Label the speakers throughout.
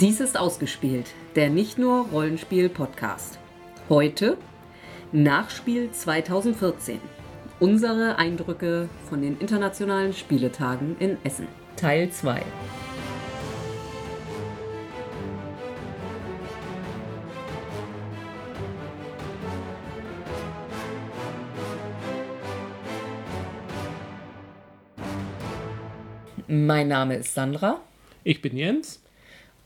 Speaker 1: Dies ist ausgespielt, der nicht nur Rollenspiel-Podcast. Heute Nachspiel 2014. Unsere Eindrücke von den internationalen Spieletagen in Essen. Teil 2. Mein Name ist Sandra.
Speaker 2: Ich bin Jens.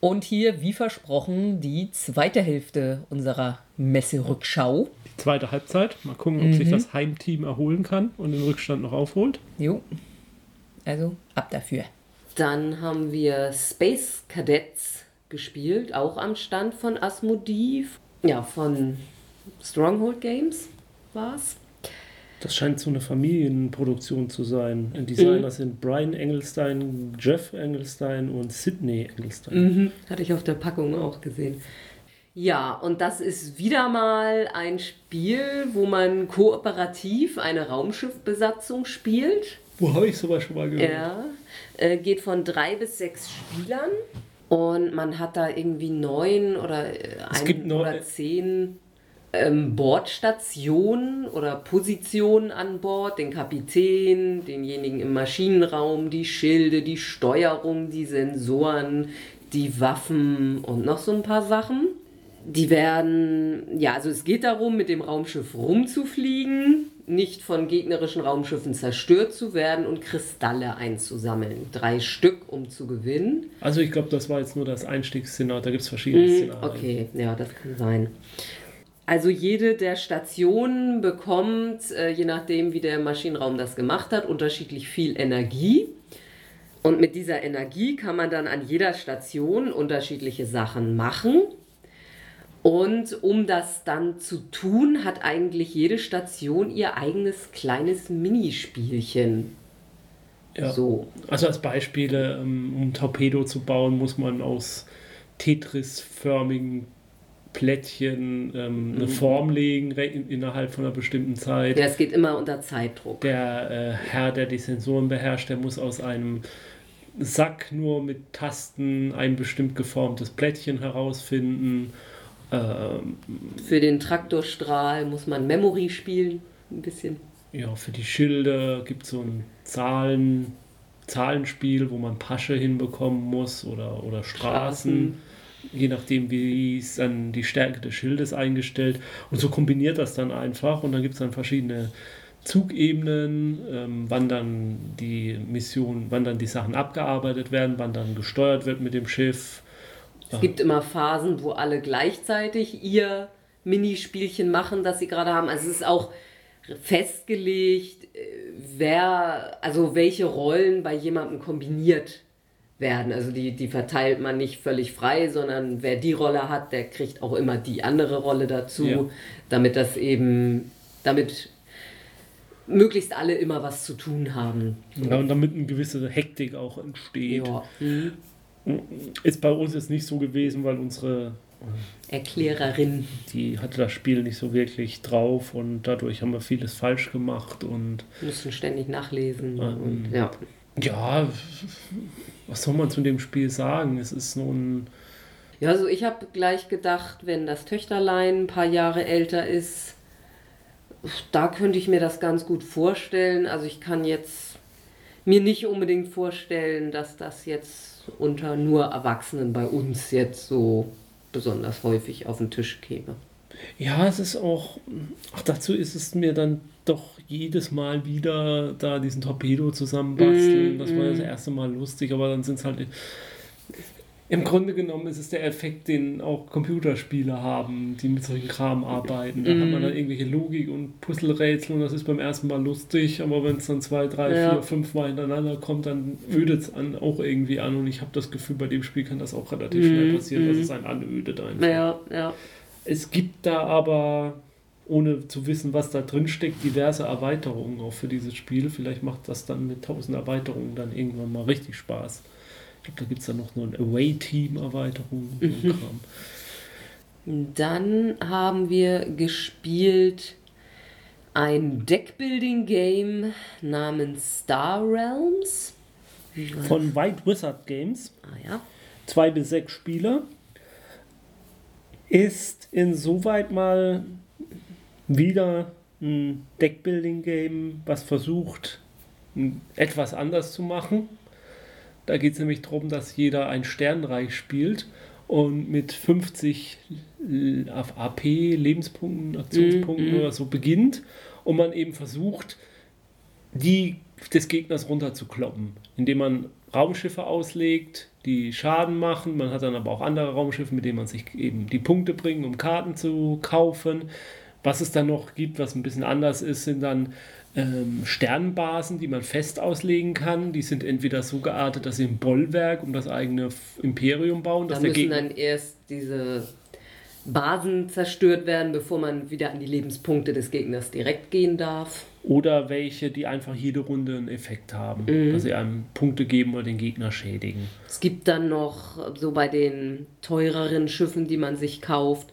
Speaker 1: Und hier, wie versprochen, die zweite Hälfte unserer Messerückschau.
Speaker 2: Die zweite Halbzeit. Mal gucken, ob mhm. sich das Heimteam erholen kann und den Rückstand noch aufholt.
Speaker 1: Jo. Also ab dafür. Dann haben wir Space Cadets gespielt, auch am Stand von Asmodiv. Ja, von Stronghold Games war es.
Speaker 2: Das scheint so eine Familienproduktion zu sein. Die Designer mhm. sind Brian Engelstein, Jeff Engelstein und Sidney Engelstein.
Speaker 1: Mhm. Hatte ich auf der Packung auch gesehen. Ja, und das ist wieder mal ein Spiel, wo man kooperativ eine Raumschiffbesatzung spielt.
Speaker 2: Wo habe ich sowas schon mal gehört?
Speaker 1: Ja, äh, geht von drei bis sechs Spielern und man hat da irgendwie neun oder äh, ein oder zehn ähm, Bordstationen oder Positionen an Bord, den Kapitän, denjenigen im Maschinenraum, die Schilde, die Steuerung, die Sensoren, die Waffen und noch so ein paar Sachen. Die werden, ja, also es geht darum, mit dem Raumschiff rumzufliegen, nicht von gegnerischen Raumschiffen zerstört zu werden und Kristalle einzusammeln. Drei Stück, um zu gewinnen.
Speaker 2: Also ich glaube, das war jetzt nur das Einstiegsszenario, da gibt es verschiedene mm, Szenarien.
Speaker 1: Okay, ja, das kann sein. Also jede der Stationen bekommt, äh, je nachdem wie der Maschinenraum das gemacht hat, unterschiedlich viel Energie. Und mit dieser Energie kann man dann an jeder Station unterschiedliche Sachen machen. Und um das dann zu tun, hat eigentlich jede Station ihr eigenes kleines Minispielchen.
Speaker 2: Ja. So. Also als Beispiele, ähm, um ein Torpedo zu bauen, muss man aus Tetris-förmigen Plättchen ähm, eine mhm. Form legen innerhalb von einer bestimmten Zeit.
Speaker 1: Ja, es geht immer unter Zeitdruck.
Speaker 2: Der äh, Herr, der die Sensoren beherrscht, der muss aus einem Sack nur mit Tasten ein bestimmt geformtes Plättchen herausfinden. Ähm,
Speaker 1: für den Traktorstrahl muss man Memory spielen, ein bisschen.
Speaker 2: Ja, für die Schilder gibt es so ein Zahlen, Zahlenspiel, wo man Pasche hinbekommen muss oder, oder Straßen. Straßen je nachdem, wie es dann die Stärke des Schildes eingestellt. Und so kombiniert das dann einfach und dann gibt es dann verschiedene Zugebenen, ähm, wann dann die Mission, wann dann die Sachen abgearbeitet werden, wann dann gesteuert wird mit dem Schiff.
Speaker 1: Es gibt immer Phasen, wo alle gleichzeitig ihr Minispielchen machen, das sie gerade haben. Also es ist auch festgelegt, äh, wer, also welche Rollen bei jemandem kombiniert werden. Also die, die verteilt man nicht völlig frei, sondern wer die Rolle hat, der kriegt auch immer die andere Rolle dazu, ja. damit das eben, damit möglichst alle immer was zu tun haben.
Speaker 2: Ja, und damit eine gewisse Hektik auch entsteht. Ja. Mhm. Ist bei uns jetzt nicht so gewesen, weil unsere
Speaker 1: Erklärerin.
Speaker 2: Die hatte das Spiel nicht so wirklich drauf und dadurch haben wir vieles falsch gemacht und
Speaker 1: müssen ständig nachlesen. Ähm, und, ja.
Speaker 2: ja, was soll man zu dem Spiel sagen? Es ist so ein.
Speaker 1: Ja, also ich habe gleich gedacht, wenn das Töchterlein ein paar Jahre älter ist, da könnte ich mir das ganz gut vorstellen. Also ich kann jetzt mir nicht unbedingt vorstellen, dass das jetzt unter nur Erwachsenen bei uns jetzt so besonders häufig auf den Tisch käme.
Speaker 2: Ja, es ist auch, ach, dazu ist es mir dann doch jedes Mal wieder da diesen Torpedo zusammenbasteln. Mm, das war mm. das erste Mal lustig, aber dann sind es halt. Im Grunde genommen ist es der Effekt, den auch Computerspiele haben, die mit solchen Kram arbeiten. Da mm. hat man dann irgendwelche Logik und Puzzlerätsel und das ist beim ersten Mal lustig, aber wenn es dann zwei, drei, ja. vier, fünf Mal hintereinander kommt, dann ödet es auch irgendwie an und ich habe das Gefühl, bei dem Spiel kann das auch relativ schnell passieren, dass es einen anödet einfach.
Speaker 1: Ja, ja.
Speaker 2: Es gibt da aber ohne zu wissen, was da drin steckt, diverse Erweiterungen auch für dieses Spiel. Vielleicht macht das dann mit tausend Erweiterungen dann irgendwann mal richtig Spaß. Ich glaube, da gibt es dann noch eine Away-Team-Erweiterung.
Speaker 1: Mhm. Dann haben wir gespielt ein Deckbuilding-Game namens Star Realms.
Speaker 2: Von White Wizard Games.
Speaker 1: Ah ja.
Speaker 2: zwei bis sechs Spieler. Ist insoweit mal wieder ein Deckbuilding-Game, was versucht, etwas anders zu machen. Da geht es nämlich darum, dass jeder ein Sternreich spielt und mit 50 auf AP Lebenspunkten, Aktionspunkten mm, oder so beginnt und man eben versucht, die des Gegners runterzukloppen, indem man Raumschiffe auslegt, die Schaden machen. Man hat dann aber auch andere Raumschiffe, mit denen man sich eben die Punkte bringt, um Karten zu kaufen. Was es dann noch gibt, was ein bisschen anders ist, sind dann ähm, Sternbasen, die man fest auslegen kann. Die sind entweder so geartet, dass sie ein Bollwerk um das eigene Imperium bauen.
Speaker 1: Da müssen dann erst diese Basen zerstört werden, bevor man wieder an die Lebenspunkte des Gegners direkt gehen darf.
Speaker 2: Oder welche, die einfach jede Runde einen Effekt haben, mhm. dass sie einem Punkte geben oder den Gegner schädigen.
Speaker 1: Es gibt dann noch so bei den teureren Schiffen, die man sich kauft,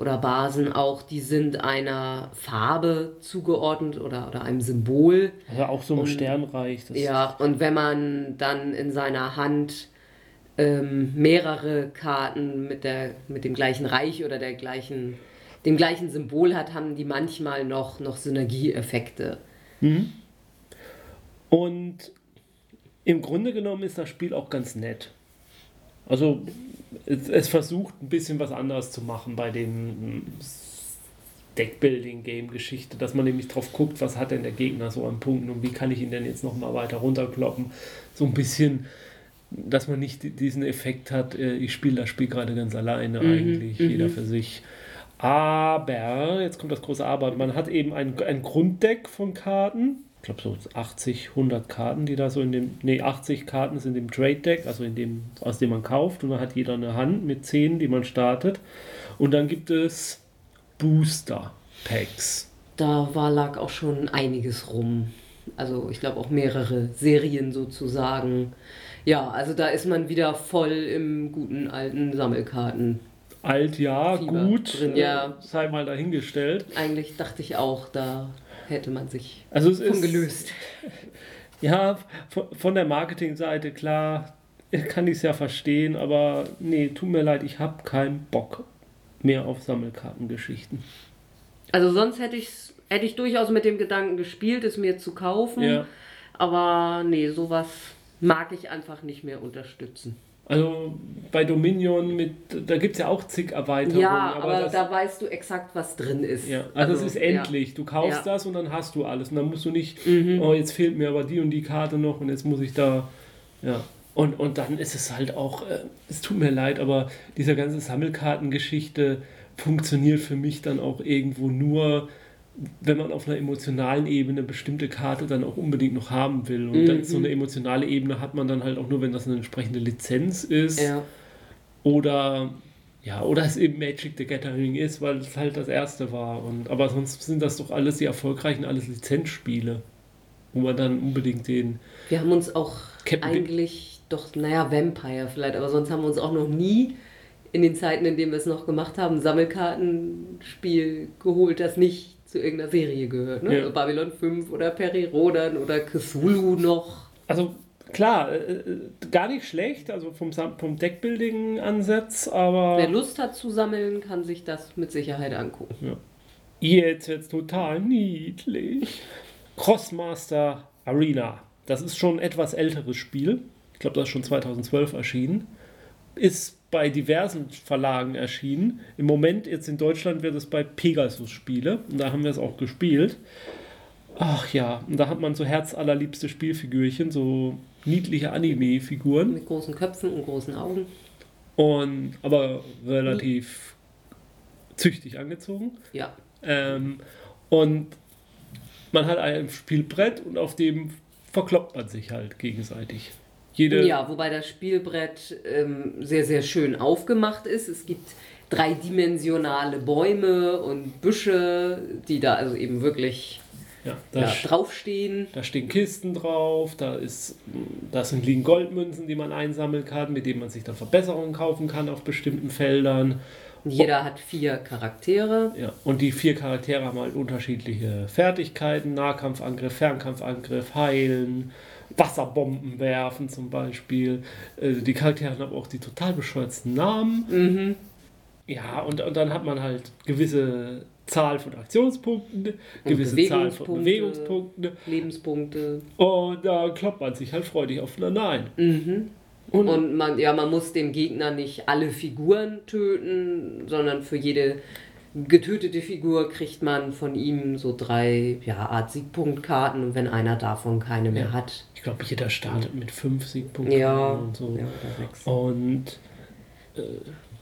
Speaker 1: oder Basen auch, die sind einer Farbe zugeordnet oder, oder einem Symbol.
Speaker 2: Also auch so ein Sternreich.
Speaker 1: ja, und wenn man dann in seiner Hand ähm, mehrere Karten mit, der, mit dem gleichen Reich oder der gleichen, dem gleichen Symbol hat, haben die manchmal noch, noch Synergieeffekte.
Speaker 2: Mhm. Und im Grunde genommen ist das Spiel auch ganz nett. Also es, es versucht ein bisschen was anderes zu machen bei den Deckbuilding-Game-Geschichte, dass man nämlich drauf guckt, was hat denn der Gegner so an Punkten und wie kann ich ihn denn jetzt nochmal weiter runterkloppen. So ein bisschen dass man nicht diesen Effekt hat, äh, ich spiele das Spiel gerade ganz alleine mhm, eigentlich, mhm. jeder für sich. Aber, jetzt kommt das große Aber, man hat eben ein, ein Grunddeck von Karten, ich glaube so 80, 100 Karten, die da so in dem, nee, 80 Karten sind im Trade Deck, also in dem, aus dem man kauft und dann hat jeder eine Hand mit 10, die man startet. Und dann gibt es Booster Packs.
Speaker 1: Da war, lag auch schon einiges rum. Also ich glaube auch mehrere Serien sozusagen. Ja, also da ist man wieder voll im guten alten Sammelkarten.
Speaker 2: Alt ja, Fieber gut,
Speaker 1: drin, ja.
Speaker 2: sei mal dahingestellt.
Speaker 1: Eigentlich dachte ich auch, da hätte man sich
Speaker 2: also es von gelöst. Ja, von der Marketingseite klar, kann ich es ja verstehen, aber nee, tut mir leid, ich habe keinen Bock mehr auf Sammelkartengeschichten.
Speaker 1: Also sonst hätte ich hätte ich durchaus mit dem Gedanken gespielt, es mir zu kaufen. Ja. Aber nee, sowas mag ich einfach nicht mehr unterstützen.
Speaker 2: Also bei Dominion mit, da gibt es ja auch zig Erweiterungen.
Speaker 1: Ja, aber, aber das, da weißt du exakt, was drin ist.
Speaker 2: Ja, also, also es ist endlich. Ja. Du kaufst ja. das und dann hast du alles. Und dann musst du nicht, mhm. oh, jetzt fehlt mir aber die und die Karte noch und jetzt muss ich da, ja. Und, und dann ist es halt auch, äh, es tut mir leid, aber diese ganze Sammelkartengeschichte funktioniert für mich dann auch irgendwo nur, wenn man auf einer emotionalen Ebene bestimmte Karte dann auch unbedingt noch haben will. Und mhm. dann so eine emotionale Ebene hat man dann halt auch nur, wenn das eine entsprechende Lizenz ist. Ja. Oder ja, oder es eben Magic the Gathering ist, weil es halt das erste war. Und, aber sonst sind das doch alles die erfolgreichen, alles Lizenzspiele, wo man dann unbedingt den.
Speaker 1: Wir haben uns auch Captain eigentlich doch, naja, Vampire vielleicht, aber sonst haben wir uns auch noch nie in den Zeiten, in denen wir es noch gemacht haben, Sammelkartenspiel geholt, das nicht zu irgendeiner Serie gehört. Ne? Ja. Babylon 5 oder Peri Rodan oder Cthulhu noch.
Speaker 2: Also klar, äh, äh, gar nicht schlecht, also vom, vom Deckbuilding-Ansatz, aber.
Speaker 1: Wer Lust hat zu sammeln, kann sich das mit Sicherheit angucken.
Speaker 2: Ja. Jetzt wird's total niedlich. Crossmaster Arena. Das ist schon ein etwas älteres Spiel. Ich glaube, das ist schon 2012 erschienen. Ist bei diversen Verlagen erschienen. Im Moment, jetzt in Deutschland, wird es bei Pegasus Spiele. Und da haben wir es auch gespielt. Ach ja, und da hat man so herzallerliebste Spielfigürchen, so niedliche Anime-Figuren.
Speaker 1: Mit großen Köpfen und großen Augen.
Speaker 2: Und aber relativ züchtig angezogen.
Speaker 1: Ja.
Speaker 2: Ähm, und man hat ein Spielbrett und auf dem verkloppt man sich halt gegenseitig.
Speaker 1: Jede ja, wobei das Spielbrett ähm, sehr, sehr schön aufgemacht ist. Es gibt dreidimensionale Bäume und Büsche, die da also eben wirklich ja, da ja, draufstehen.
Speaker 2: Da stehen Kisten drauf, da, ist, da sind liegen Goldmünzen, die man einsammeln kann, mit denen man sich dann Verbesserungen kaufen kann auf bestimmten Feldern.
Speaker 1: Jeder hat vier Charaktere.
Speaker 2: Ja, und die vier Charaktere haben halt unterschiedliche Fertigkeiten: Nahkampfangriff, Fernkampfangriff, Heilen, Wasserbomben werfen zum Beispiel. Äh, die Charaktere haben auch die total bescheuerten Namen. Mhm. Ja, und, und dann hat man halt gewisse Zahl von Aktionspunkten, gewisse Zahl von Bewegungspunkten,
Speaker 1: Lebenspunkte.
Speaker 2: Und da kloppt man sich halt freudig aufeinander ein.
Speaker 1: Mhm. Und, und, man, ja, man muss dem Gegner nicht alle Figuren töten, sondern für jede getötete Figur kriegt man von ihm so drei ja, Art Siegpunktkarten und wenn einer davon keine mehr ja. hat.
Speaker 2: Ich glaube, jeder startet mit fünf Siegpunkten ja, und so. Ja, oder sechs. Und äh,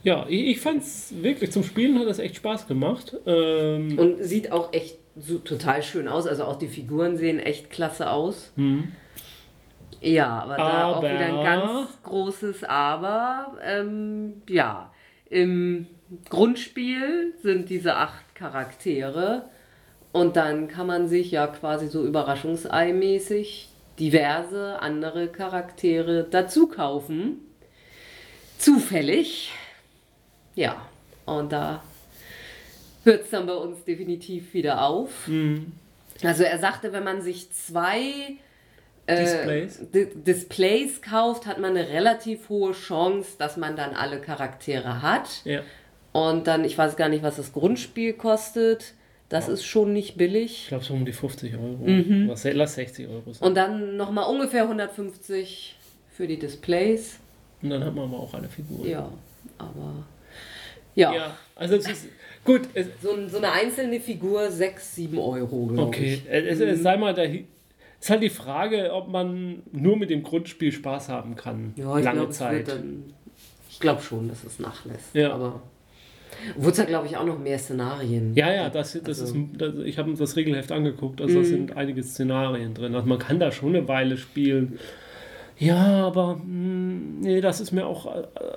Speaker 2: ja, ich, ich fand es wirklich, zum Spielen hat das echt Spaß gemacht. Ähm,
Speaker 1: und sieht auch echt so total schön aus. Also auch die Figuren sehen echt klasse aus. Mhm. Ja, aber, aber da auch wieder ein ganz großes Aber. Ähm, ja, im Grundspiel sind diese acht Charaktere und dann kann man sich ja quasi so überraschungseimäßig diverse andere Charaktere dazu kaufen. Zufällig. Ja, und da hört es dann bei uns definitiv wieder auf. Mhm. Also er sagte, wenn man sich zwei Displays. Äh, Displays kauft, hat man eine relativ hohe Chance, dass man dann alle Charaktere hat. Ja. Und dann, ich weiß gar nicht, was das Grundspiel kostet. Das ja. ist schon nicht billig.
Speaker 2: Ich glaube, so um die 50 Euro. Mhm. Lass 60 Euro
Speaker 1: sein. Und dann nochmal ungefähr 150 für die Displays.
Speaker 2: Und dann hat man aber auch alle Figuren.
Speaker 1: Ja, aber. Ja. ja
Speaker 2: also es ist. Gut.
Speaker 1: Es so, so eine einzelne Figur 6, 7 Euro,
Speaker 2: okay. ich. Okay. Es, es, sei mal dahin ist halt die Frage, ob man nur mit dem Grundspiel Spaß haben kann. Ja,
Speaker 1: ich
Speaker 2: lange
Speaker 1: glaub, Zeit. Dann, ich glaube schon, dass es nachlässt. Ja. Aber Wurde es ja, glaube ich, auch noch mehr Szenarien.
Speaker 2: Ja, ja, das, das also. ist, das, ich habe das Regelheft angeguckt, also mm. da mhm. sind einige Szenarien drin. Also man kann da schon eine Weile spielen. Ja, aber mh, hm, nee, das ist mir auch,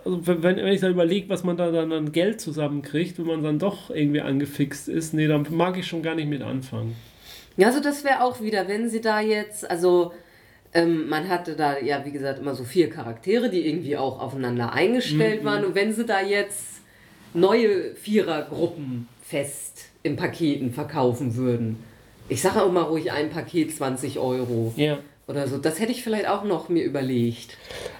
Speaker 2: also wenn, wenn ich da überlege, was man da dann an Geld zusammenkriegt, wenn man dann doch irgendwie angefixt ist, nee, dann mag ich schon gar nicht mit anfangen.
Speaker 1: Ja, also das wäre auch wieder, wenn sie da jetzt, also ähm, man hatte da ja, wie gesagt, immer so vier Charaktere, die irgendwie auch aufeinander eingestellt mhm. waren. Und wenn sie da jetzt neue Vierergruppen fest in Paketen verkaufen würden, ich sage auch mal ruhig ein Paket 20 Euro. Ja. Oder so. Das hätte ich vielleicht auch noch mir überlegt.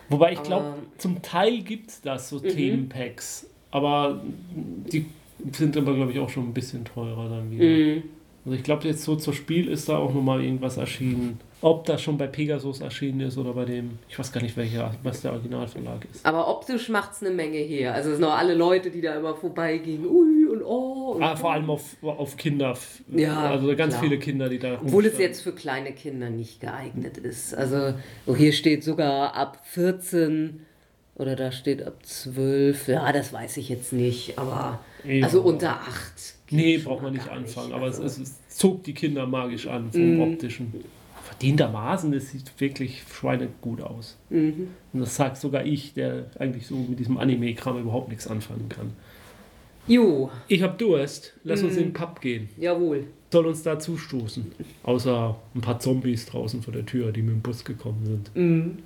Speaker 2: Wobei ich glaube, zum Teil gibt es das, so mhm. Themenpacks. Aber die sind aber, glaube ich, auch schon ein bisschen teurer dann wieder. Mhm. Also ich glaube, jetzt so zur Spiel ist da auch nochmal irgendwas erschienen. Ob das schon bei Pegasus erschienen ist oder bei dem, ich weiß gar nicht, welcher, was der Originalverlag ist.
Speaker 1: Aber optisch macht es eine Menge her. Also es sind auch alle Leute, die da immer vorbeigehen, ui und oh. Und
Speaker 2: ah, vor allem auf, auf Kinder. Ja, also ganz klar. viele Kinder, die da
Speaker 1: Obwohl es jetzt für kleine Kinder nicht geeignet ist. Also oh, hier steht sogar ab 14 oder da steht ab 12. Ja, das weiß ich jetzt nicht, aber ja. also unter 8
Speaker 2: Nee, braucht man nicht anfangen, nicht. aber also. es, es, zog die Kinder magisch an vom mhm. optischen. Verdientermaßen, es sieht wirklich schweinegut aus. Mhm. Und das sagt sogar ich, der eigentlich so mit diesem Anime-Kram überhaupt nichts anfangen kann.
Speaker 1: Jo.
Speaker 2: Ich hab Durst. Lass mhm. uns in den Pub gehen.
Speaker 1: Jawohl.
Speaker 2: Soll uns da zustoßen. Außer ein paar Zombies draußen vor der Tür, die mit dem Bus gekommen sind. Mhm.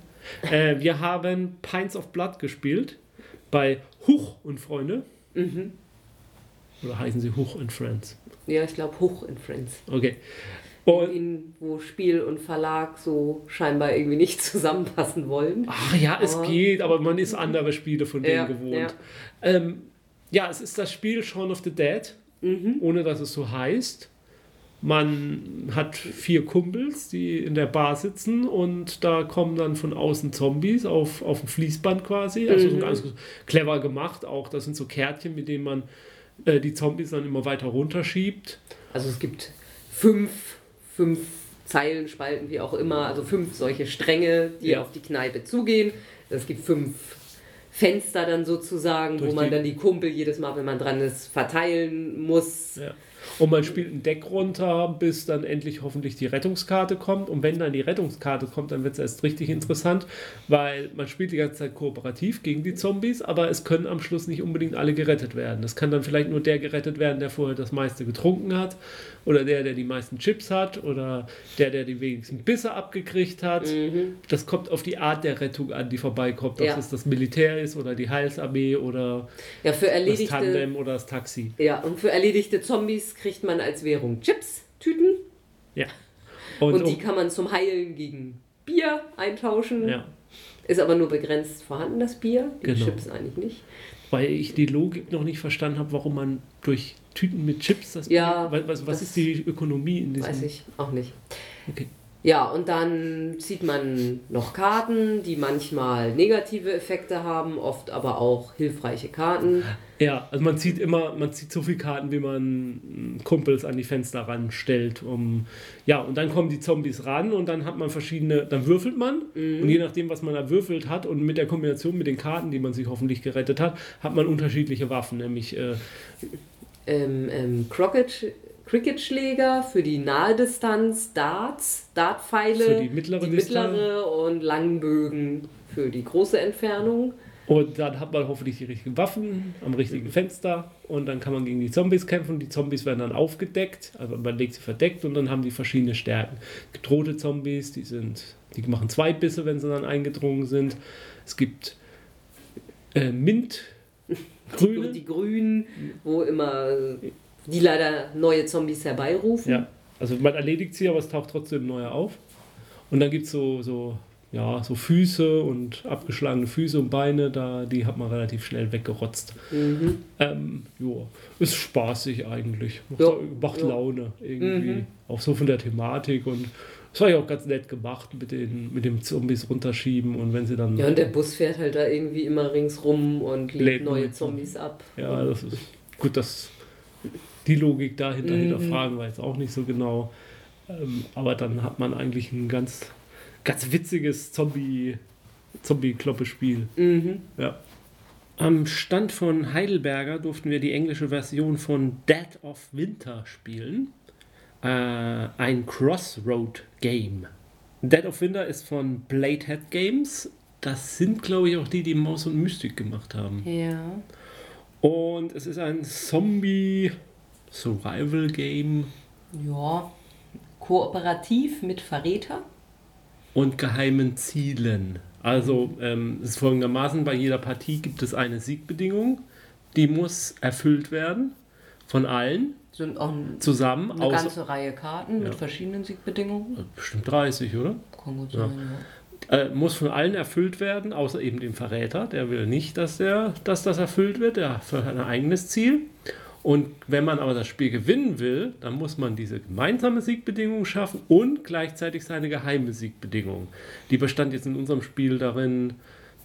Speaker 2: Äh, wir haben Pints of Blood gespielt bei Huch und Freunde. Mhm. Oder heißen sie Huch and Friends?
Speaker 1: Ja, ich glaube Huch and Friends.
Speaker 2: Okay.
Speaker 1: Und in, wo Spiel und Verlag so scheinbar irgendwie nicht zusammenpassen wollen.
Speaker 2: Ach ja, es aber, geht, aber man ist andere Spiele von denen ja, gewohnt. Ja. Ähm, ja, es ist das Spiel Shaun of the Dead, mhm. ohne dass es so heißt. Man hat vier Kumpels, die in der Bar sitzen und da kommen dann von außen Zombies auf, auf ein Fließband quasi. Also mhm. so ganz clever gemacht auch. Das sind so Kärtchen, mit denen man äh, die Zombies dann immer weiter runterschiebt.
Speaker 1: Also es gibt fünf, fünf Zeilenspalten, wie auch immer, also fünf solche Stränge, die ja. auf die Kneipe zugehen. Es gibt fünf Fenster dann sozusagen, Durch wo man dann die Kumpel jedes Mal, wenn man dran ist, verteilen muss.
Speaker 2: Ja. Und man spielt ein Deck runter, bis dann endlich hoffentlich die Rettungskarte kommt. Und wenn dann die Rettungskarte kommt, dann wird es erst richtig interessant, weil man spielt die ganze Zeit kooperativ gegen die Zombies, aber es können am Schluss nicht unbedingt alle gerettet werden. Es kann dann vielleicht nur der gerettet werden, der vorher das meiste getrunken hat oder der, der die meisten Chips hat oder der, der die wenigsten Bisse abgekriegt hat. Mhm. Das kommt auf die Art der Rettung an, die vorbeikommt. Ob ja. es das Militär ist oder die Heilsarmee oder
Speaker 1: ja,
Speaker 2: das Tandem oder das Taxi.
Speaker 1: Ja, und für erledigte Zombies kriegt man als Währung Chips, Tüten.
Speaker 2: Ja.
Speaker 1: Und, und die um, kann man zum Heilen gegen Bier eintauschen. Ja. Ist aber nur begrenzt vorhanden, das Bier. Die genau. Chips eigentlich nicht.
Speaker 2: Weil ich die Logik noch nicht verstanden habe, warum man durch Tüten mit Chips das ja, Bier. Was, was ist die Ökonomie in diesem?
Speaker 1: Weiß ich auch nicht. Okay. Ja, und dann zieht man noch Karten, die manchmal negative Effekte haben, oft aber auch hilfreiche Karten.
Speaker 2: Ja, also man zieht immer, man zieht so viele Karten, wie man Kumpels an die Fenster ranstellt. Um, ja, und dann kommen die Zombies ran und dann hat man verschiedene, dann würfelt man mhm. und je nachdem, was man da würfelt hat und mit der Kombination mit den Karten, die man sich hoffentlich gerettet hat, hat man unterschiedliche Waffen, nämlich äh,
Speaker 1: ähm, ähm, Crockett Cricketschläger für die Nahdistanz, Darts, Dartpfeile, für die mittlere, die mittlere und Langbögen für die große Entfernung.
Speaker 2: Und dann hat man hoffentlich die richtigen Waffen am richtigen Fenster und dann kann man gegen die Zombies kämpfen. Die Zombies werden dann aufgedeckt, also man legt sie verdeckt und dann haben die verschiedene Stärken. Gedrohte Zombies, die sind, die machen zwei Bisse, wenn sie dann eingedrungen sind. Es gibt äh, Mint,
Speaker 1: Grüne. Die, die Grünen, wo immer die leider neue Zombies herbeirufen.
Speaker 2: Ja, also man erledigt sie, aber es taucht trotzdem neue auf. Und dann gibt es so, so, ja, so Füße und abgeschlagene Füße und Beine, da, die hat man relativ schnell weggerotzt. Mhm. Ähm, jo, ist spaßig eigentlich. Macht, macht. Laune irgendwie. Mhm. Auch so von der Thematik und das war ja auch ganz nett gemacht mit den, mit dem Zombies runterschieben und wenn sie dann.
Speaker 1: Ja, und der Bus fährt halt da irgendwie immer ringsrum und legt neue Zombies ab.
Speaker 2: Ja, das ist gut, das die Logik dahinter mhm. hinterfragen wir jetzt auch nicht so genau. Ähm, aber dann hat man eigentlich ein ganz, ganz witziges Zombie, Zombie-Kloppe-Spiel. Mhm. Ja. Am Stand von Heidelberger durften wir die englische Version von Dead of Winter spielen. Äh, ein Crossroad-Game. Dead of Winter ist von Bladehead Games. Das sind, glaube ich, auch die, die Maus und Mystik gemacht haben.
Speaker 1: Ja.
Speaker 2: Und es ist ein Zombie Survival Game.
Speaker 1: Ja, kooperativ mit Verräter.
Speaker 2: Und geheimen Zielen. Also ähm, es ist folgendermaßen, bei jeder Partie gibt es eine Siegbedingung, die muss erfüllt werden von allen.
Speaker 1: Sind auch
Speaker 2: zusammen.
Speaker 1: Eine ganze Reihe Karten ja. mit verschiedenen Siegbedingungen.
Speaker 2: Bestimmt 30, oder? Kann gut sein, ja. Äh, muss von allen erfüllt werden, außer eben dem Verräter. Der will nicht, dass, der, dass das erfüllt wird. Der hat ein eigenes Ziel. Und wenn man aber das Spiel gewinnen will, dann muss man diese gemeinsame Siegbedingung schaffen und gleichzeitig seine geheime Siegbedingung. Die bestand jetzt in unserem Spiel darin,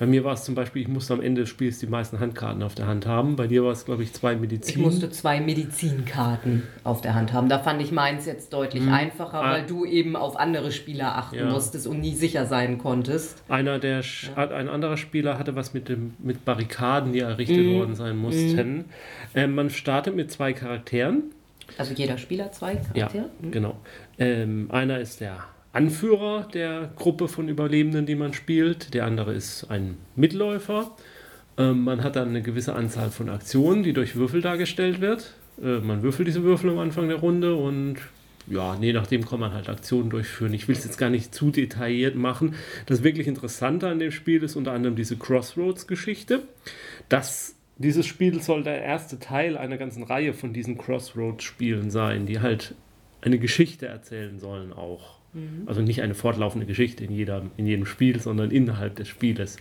Speaker 2: bei mir war es zum Beispiel, ich musste am Ende des Spiels die meisten Handkarten auf der Hand haben. Bei dir war es, glaube ich, zwei Medizin.
Speaker 1: Ich musste zwei Medizinkarten auf der Hand haben. Da fand ich meins jetzt deutlich hm. einfacher, ah. weil du eben auf andere Spieler achten ja. musstest und nie sicher sein konntest.
Speaker 2: Einer der ja. ein anderer Spieler hatte was mit dem mit Barrikaden, die errichtet hm. worden sein mussten. Hm. Äh, man startet mit zwei Charakteren.
Speaker 1: Also jeder Spieler zwei Charaktere?
Speaker 2: Ja, hm. genau. Ähm, einer ist der Anführer der Gruppe von Überlebenden, die man spielt. Der andere ist ein Mitläufer. Ähm, man hat dann eine gewisse Anzahl von Aktionen, die durch Würfel dargestellt wird. Äh, man würfelt diese Würfel am Anfang der Runde und ja, je nachdem kann man halt Aktionen durchführen. Ich will es jetzt gar nicht zu detailliert machen. Das wirklich Interessante an dem Spiel ist unter anderem diese Crossroads-Geschichte. dieses Spiel soll der erste Teil einer ganzen Reihe von diesen Crossroads-Spielen sein, die halt eine Geschichte erzählen sollen auch. Mhm. Also nicht eine fortlaufende Geschichte in, jeder, in jedem Spiel, sondern innerhalb des Spieles.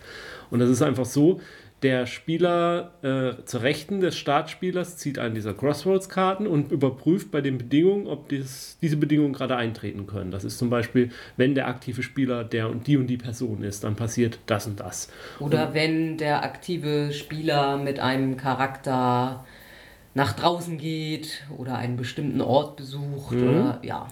Speaker 2: Und das ist einfach so, der Spieler äh, zur Rechten des Startspielers zieht einen dieser Crossroads-Karten und überprüft bei den Bedingungen, ob dies, diese Bedingungen gerade eintreten können. Das ist zum Beispiel, wenn der aktive Spieler der und die und die Person ist, dann passiert das und das.
Speaker 1: Oder
Speaker 2: und,
Speaker 1: wenn der aktive Spieler mit einem Charakter nach draußen geht oder einen bestimmten Ort besucht mhm. oder ja.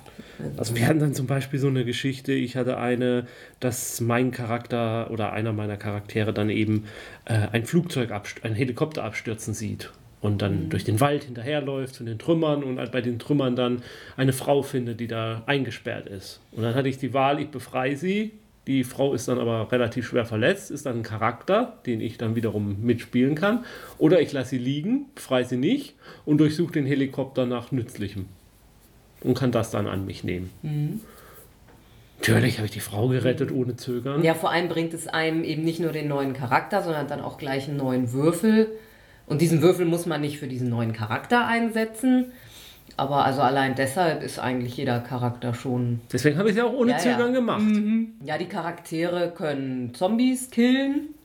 Speaker 2: Also wir hatten dann zum Beispiel so eine Geschichte, ich hatte eine, dass mein Charakter oder einer meiner Charaktere dann eben äh, ein Flugzeug, ein Helikopter abstürzen sieht und dann mhm. durch den Wald hinterherläuft zu den Trümmern und bei den Trümmern dann eine Frau findet, die da eingesperrt ist. Und dann hatte ich die Wahl, ich befreie sie die Frau ist dann aber relativ schwer verletzt, ist dann ein Charakter, den ich dann wiederum mitspielen kann. Oder ich lasse sie liegen, frei sie nicht und durchsuche den Helikopter nach Nützlichem. Und kann das dann an mich nehmen. Mhm. Natürlich habe ich die Frau gerettet, ohne Zögern.
Speaker 1: Ja, vor allem bringt es einem eben nicht nur den neuen Charakter, sondern dann auch gleich einen neuen Würfel. Und diesen Würfel muss man nicht für diesen neuen Charakter einsetzen, Aber also allein deshalb ist eigentlich jeder Charakter schon.
Speaker 2: Deswegen habe ich es ja auch ohne ja, Zögern ja. gemacht. Mhm.
Speaker 1: Ja, die Charaktere können Zombies killen,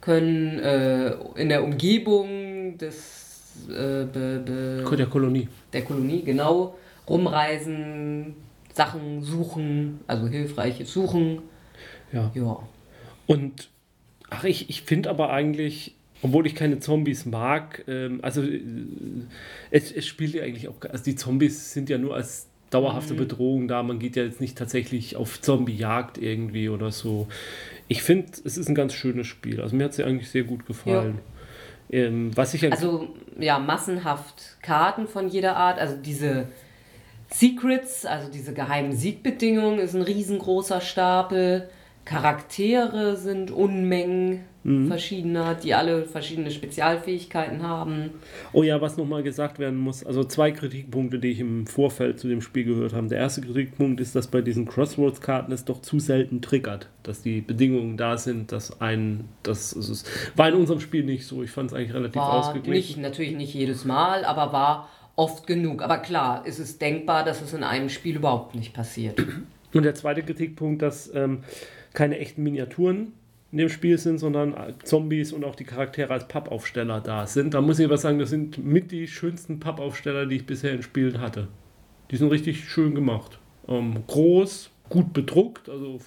Speaker 1: können äh, in der Umgebung des äh, be, be,
Speaker 2: der Kolonie.
Speaker 1: Der Kolonie, genau, rumreisen, Sachen suchen, also hilfreiches Suchen.
Speaker 2: Ja. ja. Und ach, ich, ich finde aber eigentlich, obwohl ich keine Zombies mag, ähm, also äh, es, es spielt ja eigentlich auch, also die Zombies sind ja nur als dauerhafte mhm. Bedrohung da, man geht ja jetzt nicht tatsächlich auf Zombie-Jagd irgendwie oder so. Ich finde, es ist ein ganz schönes Spiel, also mir hat es ja eigentlich sehr gut gefallen. Ja. Ähm, was ich
Speaker 1: also ja, massenhaft Karten von jeder Art, also diese Secrets, also diese geheimen Siegbedingungen, ist ein riesengroßer Stapel. Charaktere sind Unmengen mhm. verschiedener, die alle verschiedene Spezialfähigkeiten haben.
Speaker 2: Oh ja, was nochmal gesagt werden muss, also zwei Kritikpunkte, die ich im Vorfeld zu dem Spiel gehört habe. Der erste Kritikpunkt ist, dass bei diesen Crossroads-Karten es doch zu selten triggert, dass die Bedingungen da sind, dass ein, das ist, war in unserem Spiel nicht so. Ich fand es eigentlich relativ war ausgeglichen.
Speaker 1: Nicht, natürlich nicht jedes Mal, aber war oft genug. Aber klar, ist es denkbar, dass es in einem Spiel überhaupt nicht passiert.
Speaker 2: Und der zweite Kritikpunkt, dass ähm, keine echten Miniaturen in dem Spiel sind, sondern Zombies und auch die Charaktere als Pappaufsteller da sind. Da muss ich aber sagen, das sind mit die schönsten Pappaufsteller, die ich bisher in Spielen hatte. Die sind richtig schön gemacht. Ähm, groß, gut bedruckt, also,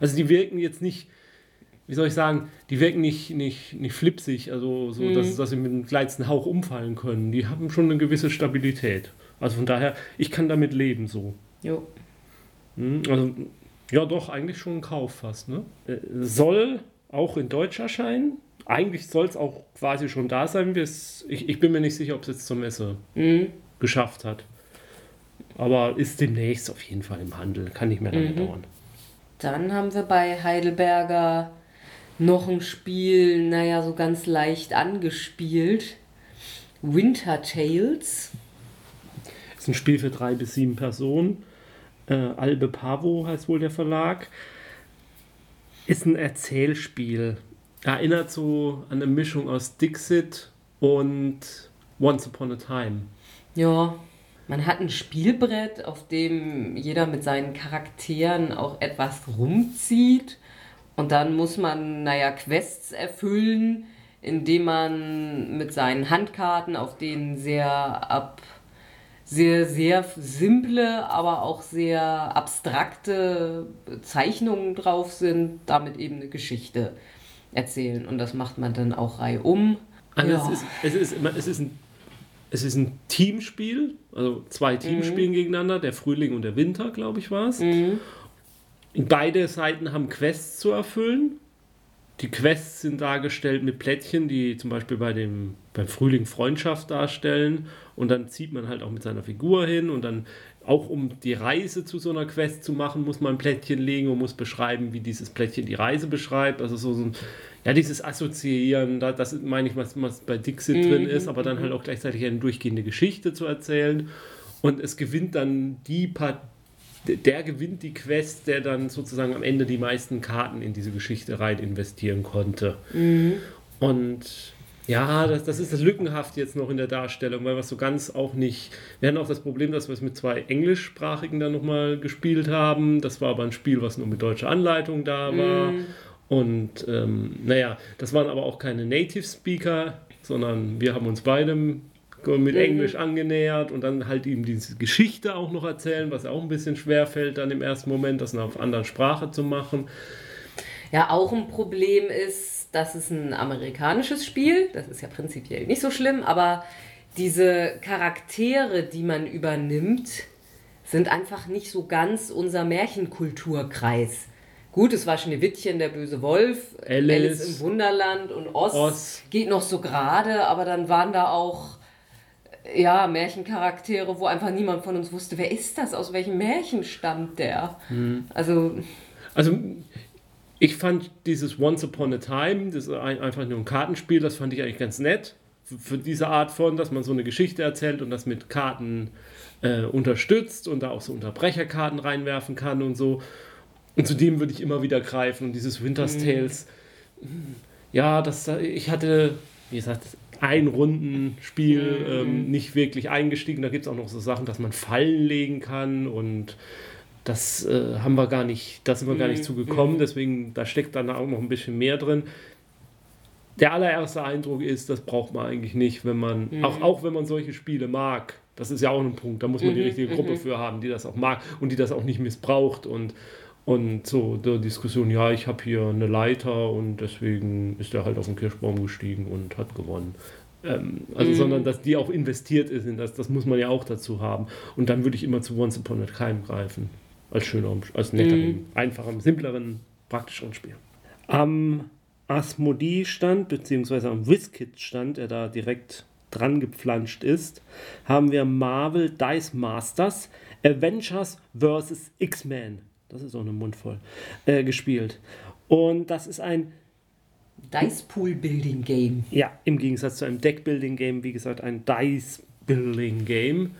Speaker 2: also die wirken jetzt nicht, wie soll ich sagen, die wirken nicht, nicht, nicht flipsig, also so, mhm. dass, dass sie mit einem kleinsten Hauch umfallen können. Die haben schon eine gewisse Stabilität. Also von daher, ich kann damit leben so. Jo. Hm, also ja, doch, eigentlich schon ein Kauf fast. Ne? Äh, soll auch in Deutsch erscheinen. Eigentlich soll es auch quasi schon da sein. Ich, ich bin mir nicht sicher, ob es jetzt zur Messe mhm. geschafft hat. Aber ist demnächst auf jeden Fall im Handel. Kann nicht mehr lange mhm. dauern.
Speaker 1: Dann haben wir bei Heidelberger noch ein Spiel, naja, so ganz leicht angespielt. Winter Tales.
Speaker 2: Das ist ein Spiel für drei bis sieben Personen äh, Albe Pavo heißt wohl der Verlag, ist ein Erzählspiel. Erinnert so an eine Mischung aus Dixit und Once Upon a Time.
Speaker 1: Ja, man hat ein Spielbrett, auf dem jeder mit seinen Charakteren auch etwas rumzieht. Und dann muss man, naja, Quests erfüllen, indem man mit seinen Handkarten, auf denen sehr ab sehr, sehr simple, aber auch sehr abstrakte Zeichnungen drauf sind, damit eben eine Geschichte erzählen. Und das macht man dann auch reihum.
Speaker 2: Also ja. es, ist, es, ist, es, ist ein, es ist ein Teamspiel, also zwei Teams mhm. spielen gegeneinander, der Frühling und der Winter, glaube ich, war es. Mhm. Beide Seiten haben Quests zu erfüllen. Die Quests sind dargestellt mit Plättchen, die zum Beispiel bei dem, beim Frühling Freundschaft darstellen. Und dann zieht man halt auch mit seiner Figur hin und dann auch um die Reise zu so einer Quest zu machen, muss man ein Plättchen legen und muss beschreiben, wie dieses Plättchen die Reise beschreibt. Also so, so ein, ja, dieses Assoziieren, das meine ich, was, was bei Dixit mhm. drin ist, aber dann halt auch gleichzeitig eine durchgehende Geschichte zu erzählen. Und es gewinnt dann die Part der gewinnt die Quest, der dann sozusagen am Ende die meisten Karten in diese Geschichte rein investieren konnte. Mhm. Und ja, das, das ist das lückenhaft jetzt noch in der Darstellung, weil wir so ganz auch nicht. Wir hatten auch das Problem, dass wir es mit zwei englischsprachigen dann nochmal gespielt haben. Das war aber ein Spiel, was nur mit deutscher Anleitung da war. Mm. Und ähm, naja, das waren aber auch keine Native Speaker, sondern wir haben uns beidem mit mhm. Englisch angenähert und dann halt ihm diese Geschichte auch noch erzählen, was auch ein bisschen schwer fällt dann im ersten Moment, das auf anderen Sprache zu machen.
Speaker 1: Ja, auch ein Problem ist, dass es ein amerikanisches Spiel, das ist ja prinzipiell nicht so schlimm, aber diese Charaktere, die man übernimmt, sind einfach nicht so ganz unser Märchenkulturkreis. Gut, es war Schneewittchen, der böse Wolf, Alice, Alice im Wunderland und Oz, Oz, geht noch so gerade, aber dann waren da auch ja, Märchencharaktere, wo einfach niemand von uns wusste, wer ist das, aus welchem Märchen stammt der. Mhm. Also.
Speaker 2: Also ich fand dieses Once Upon a Time, das ist einfach nur ein Kartenspiel, das fand ich eigentlich ganz nett. Für diese Art von, dass man so eine Geschichte erzählt und das mit Karten äh, unterstützt und da auch so Unterbrecherkarten reinwerfen kann und so. Und zu dem würde ich immer wieder greifen. Und dieses Winter's mhm. Tales, ja, das, ich hatte wie gesagt, ein Rundenspiel, mhm. ähm, nicht wirklich eingestiegen. Da gibt es auch noch so Sachen, dass man Fallen legen kann und das äh, haben wir gar nicht, da sind wir gar nicht mhm. zugekommen, mhm. deswegen, da steckt dann auch noch ein bisschen mehr drin. Der allererste Eindruck ist, das braucht man eigentlich nicht, wenn man, mhm. auch, auch wenn man solche Spiele mag. Das ist ja auch ein Punkt, da muss man die richtige Gruppe für haben, die das auch mag und die das auch nicht missbraucht und und so der Diskussion, ja, ich habe hier eine Leiter und deswegen ist er halt auf den Kirschbaum gestiegen und hat gewonnen. Ähm, also, mhm. sondern dass die auch investiert ist in das, das muss man ja auch dazu haben. Und dann würde ich immer zu Once Upon a Time greifen. Als schönerem, als netteren, mhm. einfachen, simpleren, praktischeren Spiel. Am Asmodee-Stand, beziehungsweise am WizKit-Stand, der da direkt dran gepflanscht ist, haben wir Marvel Dice Masters Avengers vs. X-Men das ist auch eine Mundvoll, äh, gespielt. Und das ist ein
Speaker 1: Dice Pool Building Game.
Speaker 2: Ja, im Gegensatz zu einem Deck Building Game, wie gesagt, ein Dice Building Game.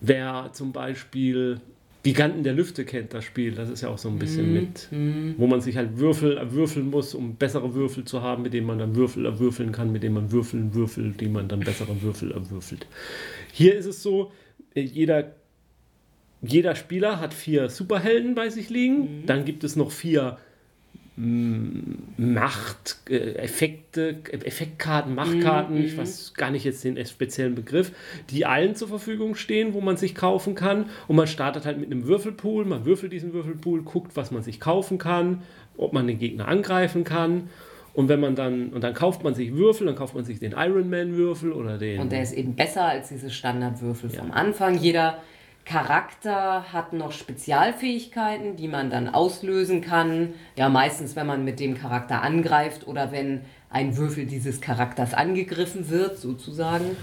Speaker 2: Wer zum Beispiel Giganten der Lüfte kennt, das Spiel, das ist ja auch so ein bisschen mm, mit, mm. wo man sich halt Würfel erwürfeln muss, um bessere Würfel zu haben, mit denen man dann Würfel erwürfeln kann, mit denen man Würfeln würfelt, die man dann bessere Würfel erwürfelt. Hier ist es so, äh, jeder jeder Spieler hat vier Superhelden bei sich liegen. Mhm. Dann gibt es noch vier mm, Macht, äh, Effekte, Effektkarten, Machtkarten, mhm. ich weiß gar nicht jetzt den speziellen Begriff, die allen zur Verfügung stehen, wo man sich kaufen kann. Und man startet halt mit einem Würfelpool, man würfelt diesen Würfelpool, guckt, was man sich kaufen kann, ob man den Gegner angreifen kann. Und wenn man dann, und dann kauft man sich Würfel, dann kauft man sich den Iron Man Würfel oder den.
Speaker 1: Und der ist eben besser als diese Standardwürfel ja. vom Anfang. Jeder Charakter hat noch Spezialfähigkeiten, die man dann auslösen kann. Ja, meistens, wenn man mit dem Charakter angreift oder wenn ein Würfel dieses Charakters angegriffen wird, sozusagen.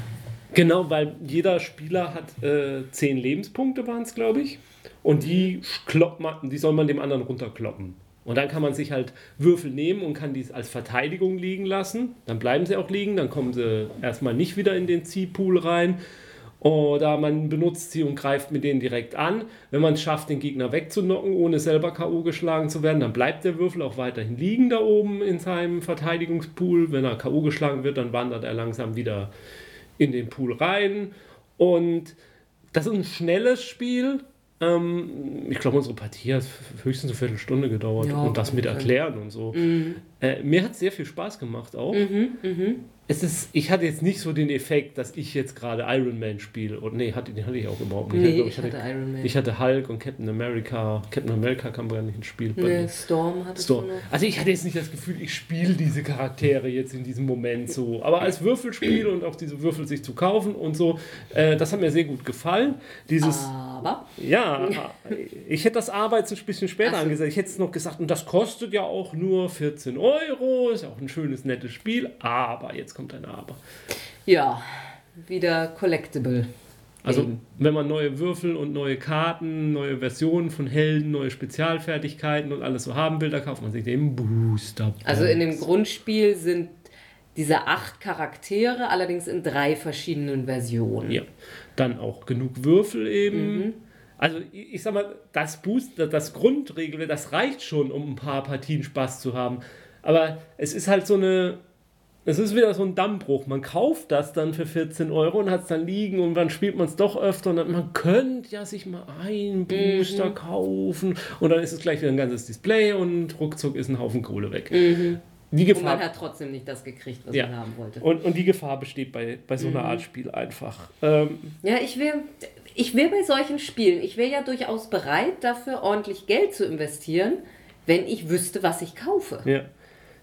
Speaker 2: Genau, weil jeder Spieler hat äh, zehn Lebenspunkte, waren es, glaube ich. Und die, man, die soll man dem anderen runterkloppen. Und dann kann man sich halt Würfel nehmen und kann dies als Verteidigung liegen lassen. Dann bleiben sie auch liegen, dann kommen sie erstmal nicht wieder in den Ziehpool rein. Oder man benutzt sie und greift mit denen direkt an. Wenn man es schafft, den Gegner wegzunocken, ohne selber K.O. geschlagen zu werden, dann bleibt der Würfel auch weiterhin liegen da oben in seinem Verteidigungspool. Wenn er K.O. geschlagen wird, dann wandert er langsam wieder in den Pool rein. Und das ist ein schnelles Spiel. Ähm, ich glaube, unsere Partie hat höchstens eine Viertelstunde gedauert ja, und das mit Erklären und so. Mhm. Äh, mir hat sehr viel Spaß gemacht auch. Mhm, mh es ist, ich hatte jetzt nicht so den Effekt, dass ich jetzt gerade Iron Man spiele. Und nee, hatte, den hatte ich auch überhaupt nicht. Nee, ich, hatte, ich, hatte, Iron Man. ich hatte Hulk und Captain America. Captain America kam gar nicht ins Spiel. Nee, Storm hatte Storm. Also ich hatte jetzt nicht das Gefühl, ich spiele diese Charaktere jetzt in diesem Moment so. Aber als Würfelspiel und auch diese Würfel sich zu kaufen und so, äh, das hat mir sehr gut gefallen. Dieses, Aber? Ja, ich hätte das Aber jetzt ein bisschen später so. angesagt. Ich hätte es noch gesagt, und das kostet ja auch nur 14 Euro. Ist ja auch ein schönes, nettes Spiel. Aber jetzt kommt ein Aber.
Speaker 1: Ja, wieder Collectible.
Speaker 2: Also, wenn man neue Würfel und neue Karten, neue Versionen von Helden, neue Spezialfertigkeiten und alles so haben will, da kauft man sich den Booster.
Speaker 1: -Box. Also, in dem Grundspiel sind diese acht Charaktere, allerdings in drei verschiedenen Versionen.
Speaker 2: Ja, dann auch genug Würfel eben. Mhm. Also ich, ich sag mal, das Booster, das Grundregel, das reicht schon, um ein paar Partien Spaß zu haben. Aber es ist halt so eine es ist wieder so ein Dammbruch. Man kauft das dann für 14 Euro und hat es dann liegen und dann spielt man es doch öfter und dann, man könnte ja sich mal einen Booster mhm. kaufen und dann ist es gleich wieder ein ganzes Display und ruckzuck ist ein Haufen Kohle weg. Mhm.
Speaker 1: Die Gefahr, und man hat trotzdem nicht das gekriegt, was ja. man haben wollte.
Speaker 2: Und, und die Gefahr besteht bei, bei so einer mhm. Art Spiel einfach. Ähm,
Speaker 1: ja, ich will, ich will bei solchen Spielen, ich wäre ja durchaus bereit, dafür ordentlich Geld zu investieren, wenn ich wüsste, was ich kaufe.
Speaker 2: Ja.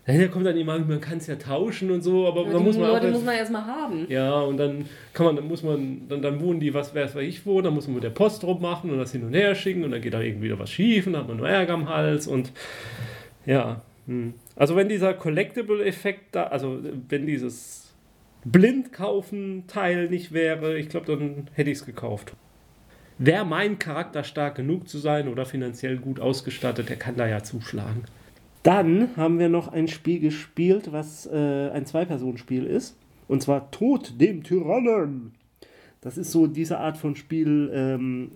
Speaker 2: Da kommt dann immer, man kann es ja tauschen und so, aber ja, dann muss man
Speaker 1: Leute auch, muss man erstmal haben.
Speaker 2: Ja, und dann kann man, dann muss man, dann, dann wohnen die, was weiß ich wo, dann muss man mit der Post drum machen und das hin und her schicken und dann geht da irgendwie wieder was schief und dann hat man nur Ärger am Hals und ja. Hm. Also wenn dieser Collectible-Effekt da, also wenn dieses Blindkaufen-Teil nicht wäre, ich glaube, dann hätte ich es gekauft. Wer meint, charakterstark genug zu sein oder finanziell gut ausgestattet, der kann da ja zuschlagen. Dann haben wir noch ein Spiel gespielt, was äh, ein Zwei-Personen-Spiel ist. Und zwar Tod dem Tyrannen. Das ist so diese Art von Spiel ähm,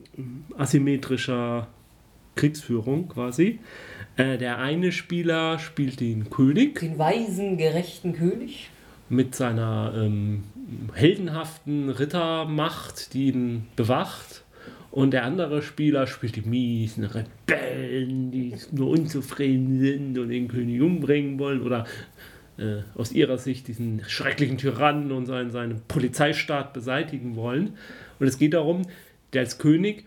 Speaker 2: asymmetrischer Kriegsführung quasi. Äh, der eine Spieler spielt den König.
Speaker 1: Den weisen, gerechten König.
Speaker 2: mit seiner ähm, heldenhaften Rittermacht, die ihn bewacht. Und der andere Spieler spielt die miesen Rebellen, die nur unzufrieden sind und den König umbringen wollen. Oder äh, aus ihrer Sicht diesen schrecklichen Tyrannen und seinen, seinen Polizeistaat beseitigen wollen. Und es geht darum, der als König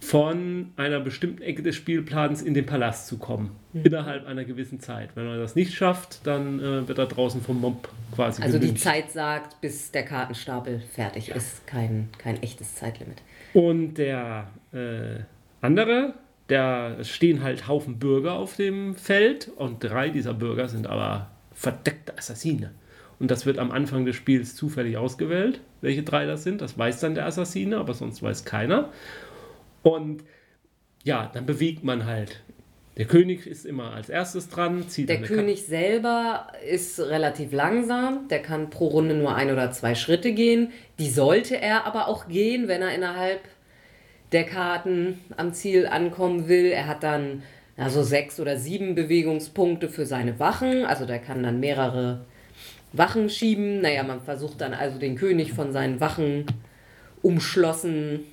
Speaker 2: von einer bestimmten Ecke des Spielplans in den Palast zu kommen, mhm. innerhalb einer gewissen Zeit. Wenn er das nicht schafft, dann äh, wird er draußen vom Mob quasi
Speaker 1: Also gemünscht. die Zeit sagt, bis der Kartenstapel fertig ja. ist, kein, kein echtes Zeitlimit.
Speaker 2: Und der äh, andere, da stehen halt Haufen Bürger auf dem Feld und drei dieser Bürger sind aber verdeckte Assassine. Und das wird am Anfang des Spiels zufällig ausgewählt, welche drei das sind. Das weiß dann der Assassine, aber sonst weiß keiner. Und ja, dann bewegt man halt. Der König ist immer als erstes dran.
Speaker 1: Zieht der König Karte. selber ist relativ langsam. Der kann pro Runde nur ein oder zwei Schritte gehen. Die sollte er aber auch gehen, wenn er innerhalb der Karten am Ziel ankommen will. Er hat dann also sechs oder sieben Bewegungspunkte für seine Wachen. Also der kann dann mehrere Wachen schieben. Naja, man versucht dann also den König von seinen Wachen umschlossen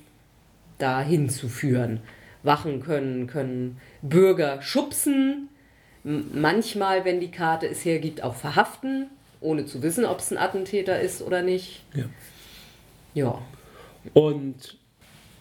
Speaker 1: dahin zu führen. Wachen können, können Bürger schubsen, manchmal, wenn die Karte es hergibt, auch verhaften, ohne zu wissen, ob es ein Attentäter ist oder nicht.
Speaker 2: Ja. Ja. Und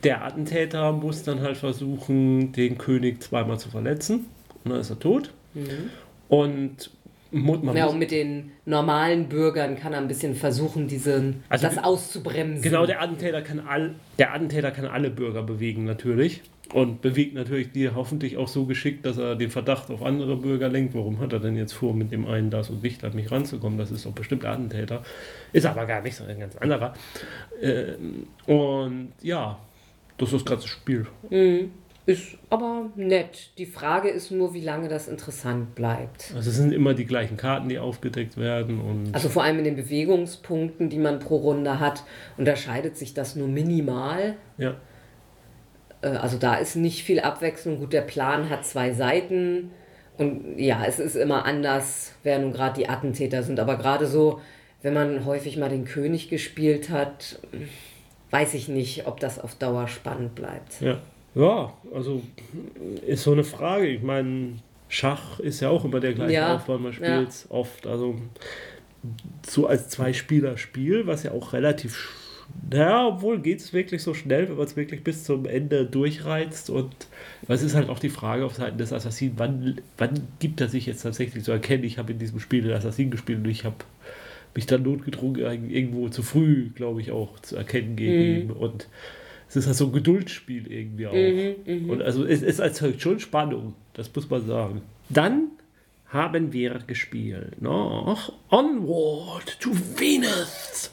Speaker 2: der Attentäter muss dann halt versuchen, den König zweimal zu verletzen. Und dann ist er tot. Mhm. Und
Speaker 1: man ja, und mit den normalen Bürgern kann er ein bisschen versuchen, diesen, also das auszubremsen.
Speaker 2: Genau, der Attentäter, kann all, der Attentäter kann alle Bürger bewegen, natürlich. Und bewegt natürlich die hoffentlich auch so geschickt, dass er den Verdacht auf andere Bürger lenkt. Warum hat er denn jetzt vor, mit dem einen da so dicht an mich ranzukommen? Das ist doch bestimmt der Attentäter. Ist aber gar nicht so ein ganz anderer. Ähm, und ja, das ist das ganze Spiel.
Speaker 1: Mhm. Ist aber nett. Die Frage ist nur, wie lange das interessant bleibt.
Speaker 2: Also es sind immer die gleichen Karten, die aufgedeckt werden. Und
Speaker 1: also vor allem in den Bewegungspunkten, die man pro Runde hat, unterscheidet sich das nur minimal.
Speaker 2: Ja.
Speaker 1: Äh, also da ist nicht viel Abwechslung. Gut, der Plan hat zwei Seiten. Und ja, es ist immer anders, wer nun gerade die Attentäter sind. Aber gerade so, wenn man häufig mal den König gespielt hat, weiß ich nicht, ob das auf Dauer spannend bleibt.
Speaker 2: Ja. Ja, also ist so eine Frage. Ich meine, Schach ist ja auch immer der gleiche ja, Aufbau, man spielt es ja. oft. Also so als Zwei-Spieler-Spiel, was ja auch relativ naja, obwohl geht es wirklich so schnell, wenn man es wirklich bis zum Ende durchreizt. Und es ist halt auch die Frage auf Seiten des Assassinen, wann, wann gibt er sich jetzt tatsächlich zu erkennen, ich habe in diesem Spiel den Assassin gespielt und ich habe mich dann notgedrungen, irgendwo zu früh, glaube ich, auch zu erkennen gegeben. Mhm. Und es ist halt so ein Geduldsspiel irgendwie auch. Mhm, mh. Und also es, es erzeugt schon Spannung, das muss man sagen. Dann haben wir gespielt noch Onward to Venus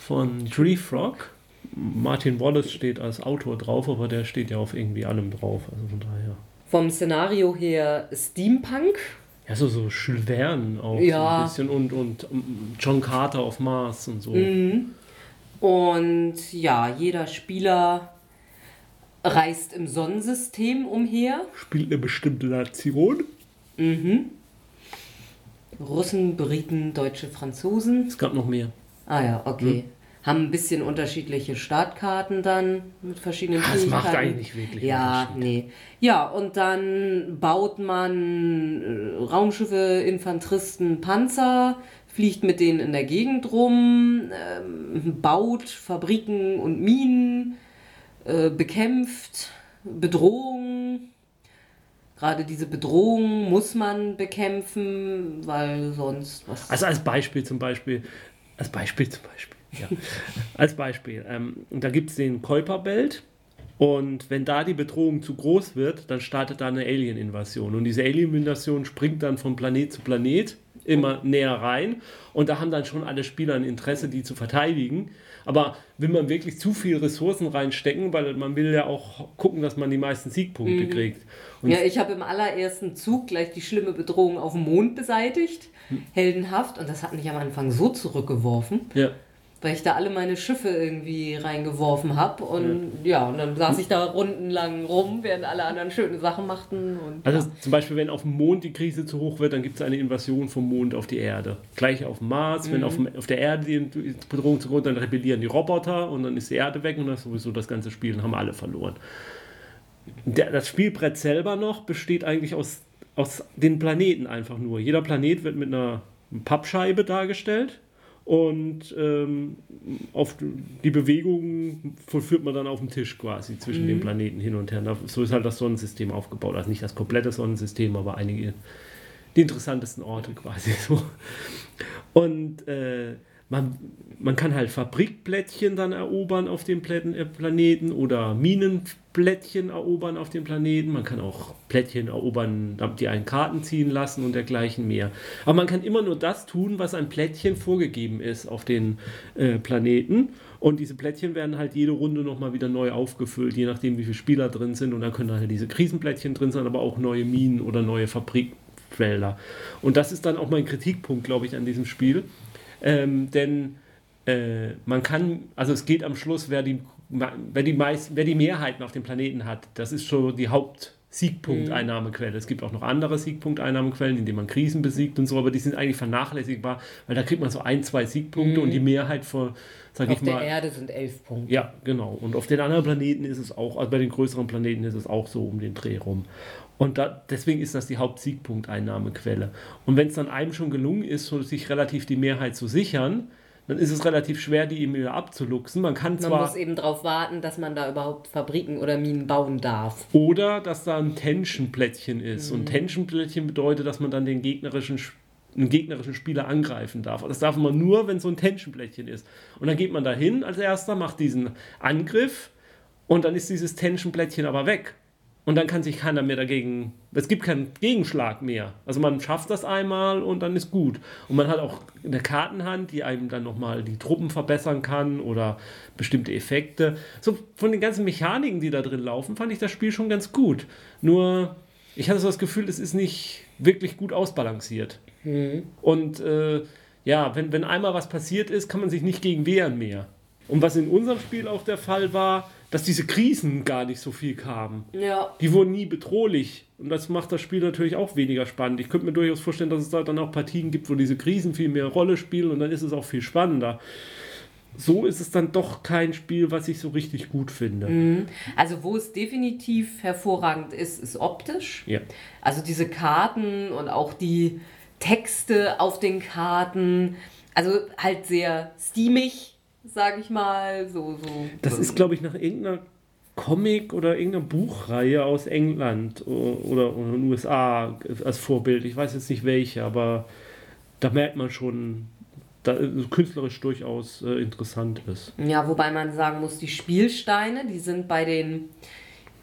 Speaker 2: von Tree Frog. Martin Wallace steht als Autor drauf, aber der steht ja auf irgendwie allem drauf. Also von daher.
Speaker 1: Vom Szenario her Steampunk.
Speaker 2: Ja, so, so Jules Verne auch ja. so ein bisschen und, und John Carter auf Mars und so.
Speaker 1: Mhm. Und ja, jeder Spieler reist im Sonnensystem umher.
Speaker 2: Spielt eine bestimmte Nation.
Speaker 1: Mhm. Russen, Briten, Deutsche, Franzosen.
Speaker 2: Es gab noch mehr.
Speaker 1: Ah ja, okay. Hm. Haben ein bisschen unterschiedliche Startkarten dann mit verschiedenen
Speaker 2: ah, Das macht eigentlich wirklich
Speaker 1: Ja, nee. Ja, und dann baut man äh, Raumschiffe, Infanteristen, Panzer, fliegt mit denen in der Gegend rum, ähm, baut Fabriken und Minen, äh, bekämpft Bedrohungen. Gerade diese Bedrohungen muss man bekämpfen, weil sonst
Speaker 2: was. Also als Beispiel zum Beispiel, als Beispiel zum Beispiel, ja. als Beispiel, ähm, da gibt es den Kuiperbelt. Und wenn da die Bedrohung zu groß wird, dann startet da eine Alien-Invasion. Und diese Alien-Invasion springt dann von Planet zu Planet immer näher rein. Und da haben dann schon alle Spieler ein Interesse, die zu verteidigen. Aber will man wirklich zu viel Ressourcen reinstecken, weil man will ja auch gucken, dass man die meisten Siegpunkte mhm. kriegt.
Speaker 1: Und ja, ich habe im allerersten Zug gleich die schlimme Bedrohung auf dem Mond beseitigt. Hm. Heldenhaft. Und das hat mich am Anfang so zurückgeworfen.
Speaker 2: Ja.
Speaker 1: Weil ich da alle meine Schiffe irgendwie reingeworfen habe. Und ja. ja. und dann saß ich da rundenlang rum, während alle anderen schöne Sachen machten. Und,
Speaker 2: also
Speaker 1: ja.
Speaker 2: zum Beispiel, wenn auf dem Mond die Krise zu hoch wird, dann gibt es eine Invasion vom Mond auf die Erde. Gleich auf dem Mars, mhm. wenn auf, dem, auf der Erde die Bedrohung zu groß dann rebellieren die Roboter und dann ist die Erde weg und dann ist sowieso das ganze Spiel und haben alle verloren. Der, das Spielbrett selber noch besteht eigentlich aus, aus den Planeten einfach nur. Jeder Planet wird mit einer Pappscheibe dargestellt und ähm, auf die Bewegungen vollführt man dann auf dem Tisch quasi zwischen mhm. den Planeten hin und her. So ist halt das Sonnensystem aufgebaut. Also nicht das komplette Sonnensystem, aber einige, die interessantesten Orte quasi so. Und äh, man, man kann halt Fabrikplättchen dann erobern auf dem äh, Planeten oder Minenplättchen erobern auf dem Planeten. Man kann auch Plättchen erobern, die einen Karten ziehen lassen und dergleichen mehr. Aber man kann immer nur das tun, was ein Plättchen vorgegeben ist auf den äh, Planeten. Und diese Plättchen werden halt jede Runde nochmal wieder neu aufgefüllt, je nachdem, wie viele Spieler drin sind. Und dann können halt diese Krisenplättchen drin sein, aber auch neue Minen oder neue Fabrikfelder. Und das ist dann auch mein Kritikpunkt, glaube ich, an diesem Spiel ähm, denn äh, man kann, also es geht am Schluss, wer die, wer, die meist, wer die Mehrheiten auf dem Planeten hat, das ist schon die Haupt- Siegpunkteinnahmequelle. Es gibt auch noch andere Siegpunkteinnahmequellen, indem man Krisen besiegt und so, aber die sind eigentlich vernachlässigbar, weil da kriegt man so ein, zwei Siegpunkte mhm. und die Mehrheit von,
Speaker 1: sag auf ich mal. Auf der Erde sind elf Punkte.
Speaker 2: Ja, genau. Und auf den anderen Planeten ist es auch, also bei den größeren Planeten ist es auch so um den Dreh rum. Und da, deswegen ist das die Hauptsiegpunkteinnahmequelle. Und wenn es dann einem schon gelungen ist, so sich relativ die Mehrheit zu sichern, dann ist es relativ schwer, die eben wieder abzuluxen. Man kann
Speaker 1: zwar. Man muss eben darauf warten, dass man da überhaupt Fabriken oder Minen bauen darf.
Speaker 2: Oder dass da ein Tension-Plättchen ist. Mhm. Und Tension-Plättchen bedeutet, dass man dann den gegnerischen einen gegnerischen Spieler angreifen darf. Das darf man nur, wenn so ein Tension-Plättchen ist. Und dann geht man dahin als erster, macht diesen Angriff und dann ist dieses Tension-Plättchen aber weg. Und dann kann sich keiner mehr dagegen, es gibt keinen Gegenschlag mehr. Also man schafft das einmal und dann ist gut. Und man hat auch eine Kartenhand, die einem dann nochmal die Truppen verbessern kann oder bestimmte Effekte. So von den ganzen Mechaniken, die da drin laufen, fand ich das Spiel schon ganz gut. Nur, ich hatte so das Gefühl, es ist nicht wirklich gut ausbalanciert. Mhm. Und äh, ja, wenn, wenn einmal was passiert ist, kann man sich nicht gegen wehren mehr. Und was in unserem Spiel auch der Fall war, dass diese Krisen gar nicht so viel kamen.
Speaker 1: Ja.
Speaker 2: Die wurden nie bedrohlich. Und das macht das Spiel natürlich auch weniger spannend. Ich könnte mir durchaus vorstellen, dass es da dann auch Partien gibt, wo diese Krisen viel mehr Rolle spielen und dann ist es auch viel spannender. So ist es dann doch kein Spiel, was ich so richtig gut finde.
Speaker 1: Mhm. Also, wo es definitiv hervorragend ist, ist optisch.
Speaker 2: Ja.
Speaker 1: Also, diese Karten und auch die Texte auf den Karten. Also, halt sehr steamig sag ich mal. So, so,
Speaker 2: das ist, glaube ich, nach irgendeiner Comic oder irgendeiner Buchreihe aus England oder, oder den USA als Vorbild. Ich weiß jetzt nicht welche, aber da merkt man schon, dass es künstlerisch durchaus äh, interessant ist.
Speaker 1: Ja, wobei man sagen muss, die Spielsteine, die sind bei den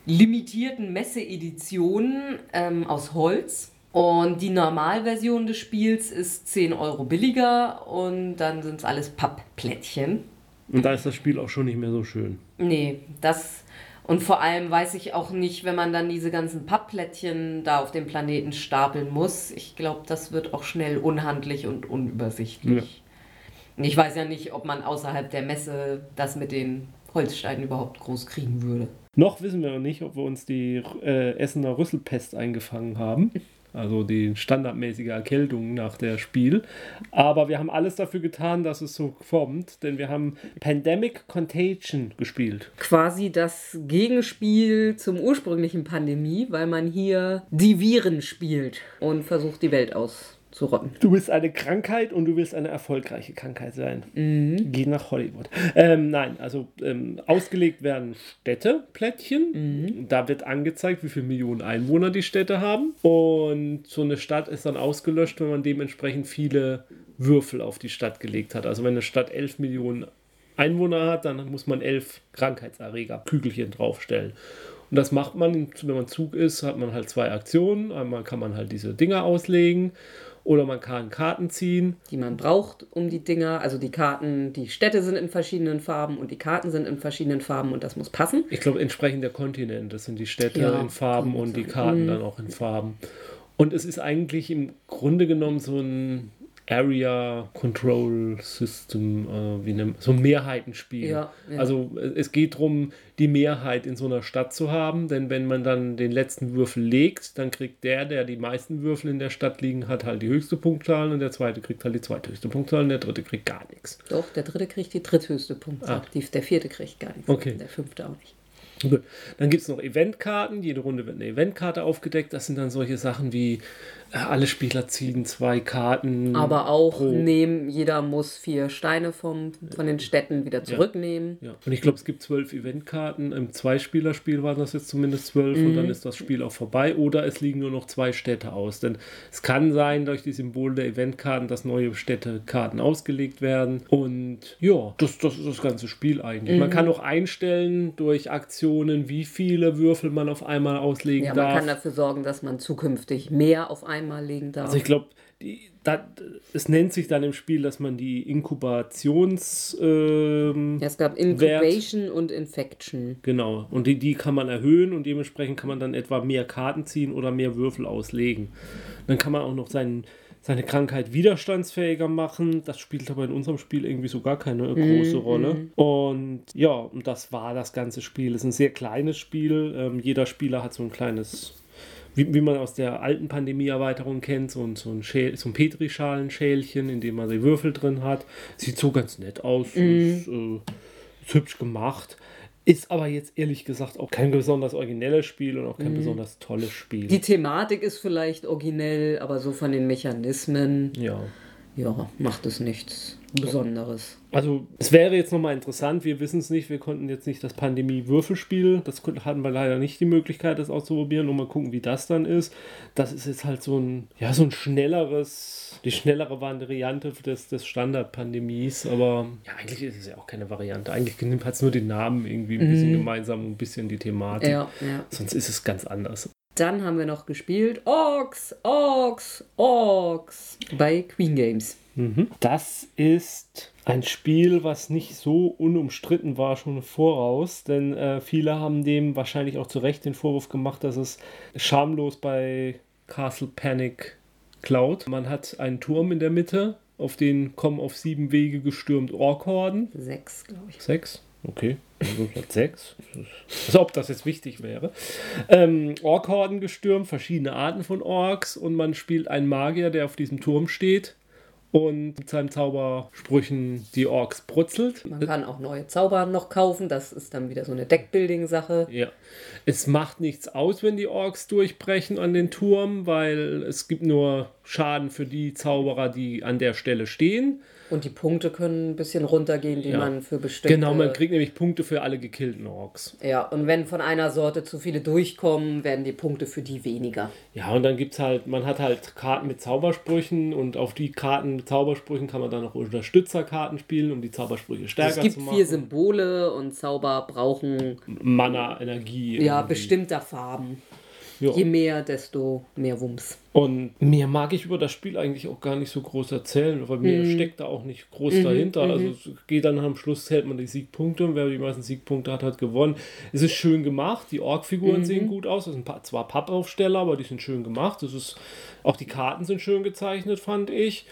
Speaker 1: limitierten Messe-Editionen ähm, aus Holz. Und die Normalversion des Spiels ist 10 Euro billiger und dann sind es alles Pappplättchen.
Speaker 2: Und da ist das Spiel auch schon nicht mehr so schön.
Speaker 1: Nee, das. Und vor allem weiß ich auch nicht, wenn man dann diese ganzen Pappplättchen da auf dem Planeten stapeln muss. Ich glaube, das wird auch schnell unhandlich und unübersichtlich. Ja. Ich weiß ja nicht, ob man außerhalb der Messe das mit den Holzsteinen überhaupt groß kriegen würde.
Speaker 2: Noch wissen wir noch nicht, ob wir uns die äh, Essener Rüsselpest eingefangen haben also die standardmäßige Erkältung nach der Spiel. Aber wir haben alles dafür getan, dass es so kommt, denn wir haben Pandemic Contagion gespielt.
Speaker 1: Quasi das Gegenspiel zum ursprünglichen Pandemie, weil man hier die Viren spielt und versucht, die Welt aus zu rotten.
Speaker 2: Du bist eine Krankheit und du willst eine erfolgreiche Krankheit sein. Mhm. Geh nach Hollywood. Ähm, nein, also ähm, ausgelegt werden Städteplättchen. Mhm. Da wird angezeigt, wie viele Millionen Einwohner die Städte haben. Und so eine Stadt ist dann ausgelöscht, wenn man dementsprechend viele Würfel auf die Stadt gelegt hat. Also wenn eine Stadt 11 Millionen Einwohner hat, dann muss man elf Krankheitserreger, Kügelchen draufstellen. Und das macht man, wenn man Zug ist, hat man halt zwei Aktionen. Einmal kann man halt diese Dinger auslegen oder man kann Karten ziehen.
Speaker 1: Die man braucht, um die Dinger, also die Karten, die Städte sind in verschiedenen Farben und die Karten sind in verschiedenen Farben und das muss passen.
Speaker 2: Ich glaube, entsprechend der Kontinente sind die Städte ja, in Farben und die Karten mhm. dann auch in Farben. Und es ist eigentlich im Grunde genommen so ein Area Control System, äh, wie nennt so ein Mehrheitenspiel. Ja, ja. Also es geht darum, die Mehrheit in so einer Stadt zu haben, denn wenn man dann den letzten Würfel legt, dann kriegt der, der die meisten Würfel in der Stadt liegen hat, halt die höchste Punktzahl und der zweite kriegt halt die zweithöchste Punktzahl und der dritte kriegt gar nichts.
Speaker 1: Doch, der dritte kriegt die dritthöchste Punktzahl. Ah. der vierte kriegt gar nichts.
Speaker 2: Okay.
Speaker 1: Der fünfte auch nicht.
Speaker 2: Gut. Dann gibt es noch Eventkarten. Jede Runde wird eine Eventkarte aufgedeckt. Das sind dann solche Sachen wie alle Spieler ziehen zwei Karten.
Speaker 1: Aber auch pro. nehmen, jeder muss vier Steine vom, von den Städten wieder zurücknehmen.
Speaker 2: Ja. ja. Und ich glaube, es gibt zwölf Eventkarten. Im Zweispielerspiel waren das jetzt zumindest zwölf mhm. und dann ist das Spiel auch vorbei. Oder es liegen nur noch zwei Städte aus. Denn es kann sein, durch die Symbole der Eventkarten, dass neue Städtekarten ausgelegt werden. Und ja, das, das ist das ganze Spiel eigentlich. Mhm. Man kann auch einstellen durch Aktionen, wie viele Würfel man auf einmal auslegen
Speaker 1: ja,
Speaker 2: darf. Ja,
Speaker 1: man kann dafür sorgen, dass man zukünftig mehr auf einmal einmal legen darf.
Speaker 2: Also ich glaube, es nennt sich dann im Spiel, dass man die Inkubations. Ähm,
Speaker 1: ja, es gab Incubation Wert, und Infection.
Speaker 2: Genau. Und die, die kann man erhöhen und dementsprechend kann man dann etwa mehr Karten ziehen oder mehr Würfel auslegen. Dann kann man auch noch seinen, seine Krankheit widerstandsfähiger machen. Das spielt aber in unserem Spiel irgendwie so gar keine mhm, große Rolle. Mhm. Und ja, und das war das ganze Spiel. Es ist ein sehr kleines Spiel. Ähm, jeder Spieler hat so ein kleines wie, wie man aus der alten Pandemie-Erweiterung kennt, so ein, so ein, so ein Petrischalenschälchen, in dem man die Würfel drin hat. Sieht so ganz nett aus, mhm. ist, äh, ist hübsch gemacht. Ist aber jetzt ehrlich gesagt auch kein besonders originelles Spiel und auch kein mhm. besonders tolles Spiel.
Speaker 1: Die Thematik ist vielleicht originell, aber so von den Mechanismen.
Speaker 2: Ja.
Speaker 1: Ja, macht es nichts. Besonderes.
Speaker 2: Also es wäre jetzt nochmal interessant, wir wissen es nicht, wir konnten jetzt nicht das Pandemie-Würfelspiel, das hatten wir leider nicht die Möglichkeit, das auszuprobieren und mal gucken, wie das dann ist. Das ist jetzt halt so ein, ja, so ein schnelleres, die schnellere Variante des, des Standard-Pandemies, aber ja, eigentlich ist es ja auch keine Variante. Eigentlich hat es nur den Namen irgendwie ein bisschen mhm. gemeinsam und ein bisschen die Thematik.
Speaker 1: Ja, ja.
Speaker 2: Sonst ist es ganz anders.
Speaker 1: Dann haben wir noch gespielt Orks, Orks, Orks bei Queen Games.
Speaker 2: Mhm. Das ist ein Spiel, was nicht so unumstritten war schon voraus, denn äh, viele haben dem wahrscheinlich auch zu Recht den Vorwurf gemacht, dass es schamlos bei Castle Panic klaut. Man hat einen Turm in der Mitte, auf den kommen auf sieben Wege gestürmt Orkhorden.
Speaker 1: Sechs, glaube ich.
Speaker 2: Sechs? Okay. Also sechs. Als ob das jetzt wichtig wäre. Ähm, Orkhorden gestürmt, verschiedene Arten von Orks und man spielt einen Magier, der auf diesem Turm steht und mit seinen Zaubersprüchen die Orks brutzelt.
Speaker 1: Man kann auch neue Zauber noch kaufen, das ist dann wieder so eine Deckbuilding-Sache.
Speaker 2: Ja. Es macht nichts aus, wenn die Orks durchbrechen an den Turm, weil es gibt nur Schaden für die Zauberer, die an der Stelle stehen.
Speaker 1: Und die Punkte können ein bisschen runtergehen, die ja. man für bestimmte...
Speaker 2: Genau, man kriegt nämlich Punkte für alle gekillten Orks.
Speaker 1: Ja, und wenn von einer Sorte zu viele durchkommen, werden die Punkte für die weniger.
Speaker 2: Ja, und dann gibt es halt, man hat halt Karten mit Zaubersprüchen und auf die Karten mit Zaubersprüchen kann man dann auch Unterstützerkarten spielen, um die Zaubersprüche stärker zu machen. Es
Speaker 1: gibt vier Symbole und Zauber brauchen...
Speaker 2: Mana, Energie.
Speaker 1: Ja, irgendwie. bestimmter Farben. Jo. Je mehr, desto mehr Wumms.
Speaker 2: Und mehr mag ich über das Spiel eigentlich auch gar nicht so groß erzählen, weil mir mhm. steckt da auch nicht groß mhm. dahinter. Mhm. Also es geht dann am Schluss, zählt man die Siegpunkte und wer die meisten Siegpunkte hat, hat gewonnen. Es ist schön gemacht, die Org-Figuren mhm. sehen gut aus. Das sind zwar Pappaufsteller, aber die sind schön gemacht. Das ist, auch die Karten sind schön gezeichnet, fand ich.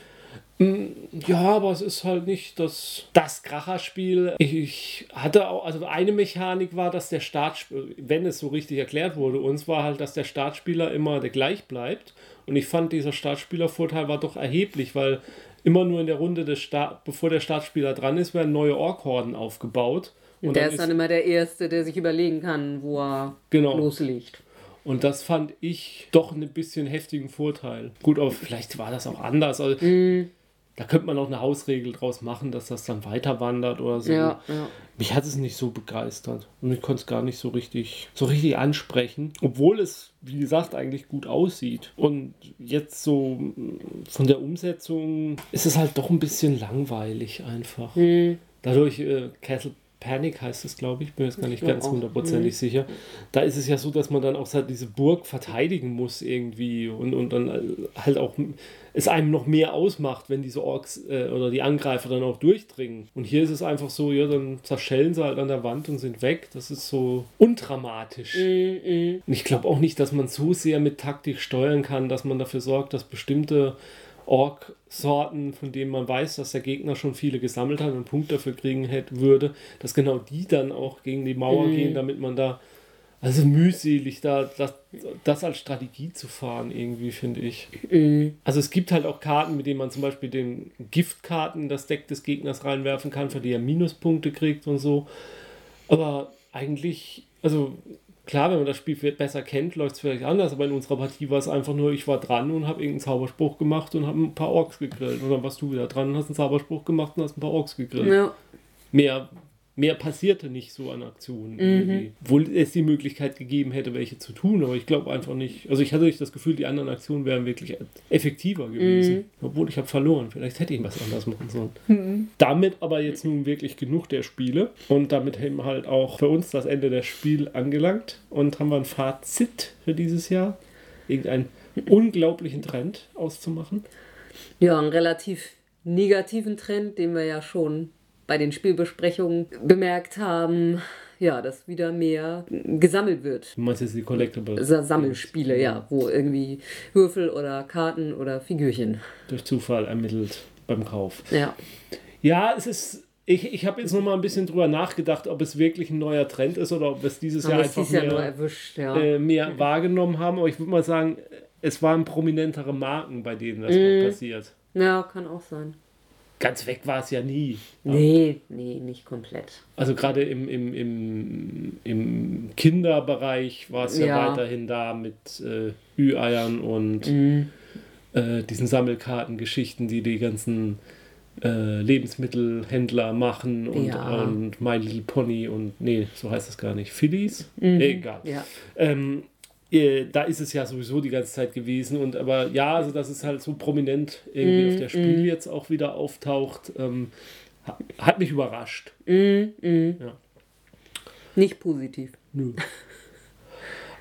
Speaker 2: Hm, ja, aber es ist halt nicht das, das Kracherspiel. Ich hatte auch, also eine Mechanik war, dass der Startspieler, wenn es so richtig erklärt wurde, uns war halt, dass der Startspieler immer der gleich bleibt. Und ich fand, dieser Startspielervorteil war doch erheblich, weil immer nur in der Runde des Start, bevor der Startspieler dran ist, werden neue Orkhorden aufgebaut.
Speaker 1: Und der ist dann immer der Erste, der sich überlegen kann, wo er genau. loslegt.
Speaker 2: Und das fand ich doch ein bisschen heftigen Vorteil. Gut, aber vielleicht war das auch anders. Also, mm da könnte man auch eine Hausregel draus machen, dass das dann weiter wandert oder so.
Speaker 1: Ja, ja.
Speaker 2: Mich hat es nicht so begeistert und ich konnte es gar nicht so richtig, so richtig ansprechen, obwohl es, wie gesagt, eigentlich gut aussieht. Und jetzt so von der Umsetzung ist es halt doch ein bisschen langweilig einfach. Mhm. Dadurch, äh, Castle Panic heißt es, glaube ich, bin jetzt gar nicht ganz hundertprozentig mhm. sicher. Da ist es ja so, dass man dann auch diese Burg verteidigen muss irgendwie und, und dann äh, halt auch es einem noch mehr ausmacht, wenn diese Orks äh, oder die Angreifer dann auch durchdringen. Und hier ist es einfach so, ja, dann zerschellen sie halt an der Wand und sind weg. Das ist so undramatisch. Mhm. Und ich glaube auch nicht, dass man so sehr mit Taktik steuern kann, dass man dafür sorgt, dass bestimmte Ork Sorten, von denen man weiß, dass der Gegner schon viele gesammelt hat und Punkte dafür kriegen hätte, würde, dass genau die dann auch gegen die Mauer mhm. gehen, damit man da also mühselig, da das, das als Strategie zu fahren, irgendwie, finde ich. Mhm. Also es gibt halt auch Karten, mit denen man zum Beispiel den Giftkarten das Deck des Gegners reinwerfen kann, für die er Minuspunkte kriegt und so. Aber eigentlich, also klar, wenn man das Spiel besser kennt, läuft es vielleicht anders, aber in unserer Partie war es einfach nur, ich war dran und habe irgendeinen Zauberspruch gemacht und habe ein paar Orks gegrillt. Und dann warst du wieder dran und hast einen Zauberspruch gemacht und hast ein paar Orks gegrillt. Ja. Mehr mehr passierte nicht so an Aktionen. Mhm. Obwohl es die Möglichkeit gegeben hätte, welche zu tun, aber ich glaube einfach nicht. Also ich hatte nicht das Gefühl, die anderen Aktionen wären wirklich effektiver gewesen. Mhm. Obwohl ich habe verloren. Vielleicht hätte ich was anders machen sollen. Mhm. Damit aber jetzt nun wirklich genug der Spiele und damit haben halt auch für uns das Ende der Spiel angelangt und haben wir ein Fazit für dieses Jahr. Irgendeinen unglaublichen Trend auszumachen.
Speaker 1: Ja, einen relativ negativen Trend, den wir ja schon bei den Spielbesprechungen bemerkt haben, ja, dass wieder mehr gesammelt wird.
Speaker 2: Du meinst jetzt die Collectibles?
Speaker 1: Sammelspiele, ja, wo irgendwie Würfel oder Karten oder Figürchen.
Speaker 2: Durch Zufall ermittelt beim Kauf.
Speaker 1: Ja.
Speaker 2: Ja, es ist. Ich, ich habe jetzt noch mal ein bisschen drüber nachgedacht, ob es wirklich ein neuer Trend ist oder ob wir es dieses Jahr einfach mehr, Jahr erwischt, ja. äh, mehr wahrgenommen haben. Aber ich würde mal sagen, es waren prominentere Marken, bei denen das mm. passiert.
Speaker 1: Ja, kann auch sein
Speaker 2: ganz weg war es ja nie.
Speaker 1: Nee, nee, nicht komplett.
Speaker 2: Also gerade im, im, im, im Kinderbereich war es ja, ja, weiterhin da mit äh, Ü-Eiern und mhm. äh, diesen Sammelkartengeschichten, die die ganzen äh, Lebensmittelhändler machen und, ja. und My Little Pony und nee, so heißt das gar nicht. Phillies? Mhm. Egal. Ja. Ähm, äh, da ist es ja sowieso die ganze Zeit gewesen. Und aber ja, also dass es halt so prominent irgendwie mm, auf der Spiel mm. jetzt auch wieder auftaucht, ähm, hat mich überrascht.
Speaker 1: Mm, ja. Nicht positiv.
Speaker 2: Nö.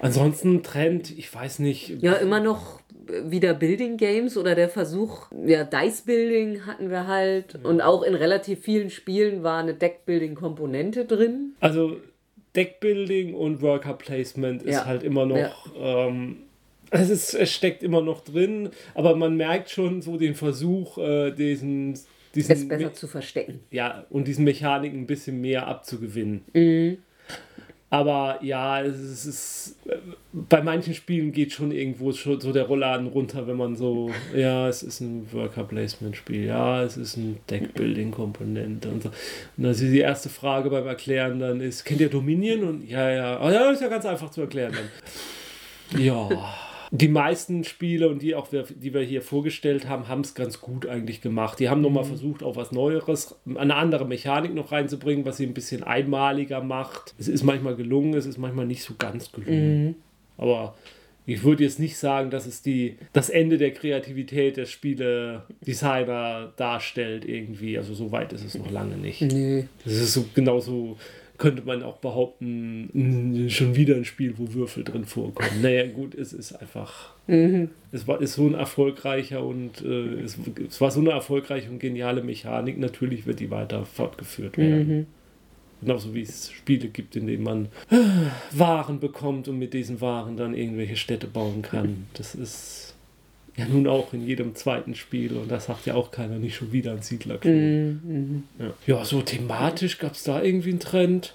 Speaker 2: Ansonsten Trend, ich weiß nicht.
Speaker 1: Ja, immer noch wieder Building Games oder der Versuch, ja, Dice Building hatten wir halt. Ja. Und auch in relativ vielen Spielen war eine Deck Building Komponente drin.
Speaker 2: Also Deckbuilding und Worker Placement ist ja. halt immer noch. Ja. Ähm, es, ist, es steckt immer noch drin, aber man merkt schon so den Versuch, äh, diesen, diesen.
Speaker 1: Es besser zu verstecken.
Speaker 2: Ja, und diesen Mechaniken ein bisschen mehr abzugewinnen. Mhm. Aber ja, es ist, bei manchen Spielen geht schon irgendwo schon so der Rollladen runter, wenn man so, ja, es ist ein Worker-Placement-Spiel, ja, es ist ein Deck-Building-Komponente und so. Und also die erste Frage beim Erklären dann ist, kennt ihr Dominion? Und ja, ja, oh, ja, ist ja ganz einfach zu erklären dann. Ja die meisten Spiele und die auch wir, die wir hier vorgestellt haben, haben es ganz gut eigentlich gemacht. Die haben mhm. nochmal versucht, auch was Neueres, eine andere Mechanik noch reinzubringen, was sie ein bisschen einmaliger macht. Es ist manchmal gelungen, es ist manchmal nicht so ganz gelungen. Mhm. Aber ich würde jetzt nicht sagen, dass es die, das Ende der Kreativität der Spiele-Designer darstellt irgendwie. Also so weit ist es noch lange nicht. Nee. Das ist so genauso könnte man auch behaupten, schon wieder ein Spiel, wo Würfel drin vorkommen. Naja, gut, es ist einfach. Mhm. Es war, ist so ein erfolgreicher und äh, es, es, war so eine erfolgreiche und geniale Mechanik. Natürlich wird die weiter fortgeführt werden. Mhm. Genauso wie es Spiele gibt, in denen man äh, Waren bekommt und mit diesen Waren dann irgendwelche Städte bauen kann. Das ist ja nun auch in jedem zweiten Spiel und das sagt ja auch keiner, nicht schon wieder ein Siedlerklon. Mhm. Ja. ja, so thematisch gab es da irgendwie einen Trend.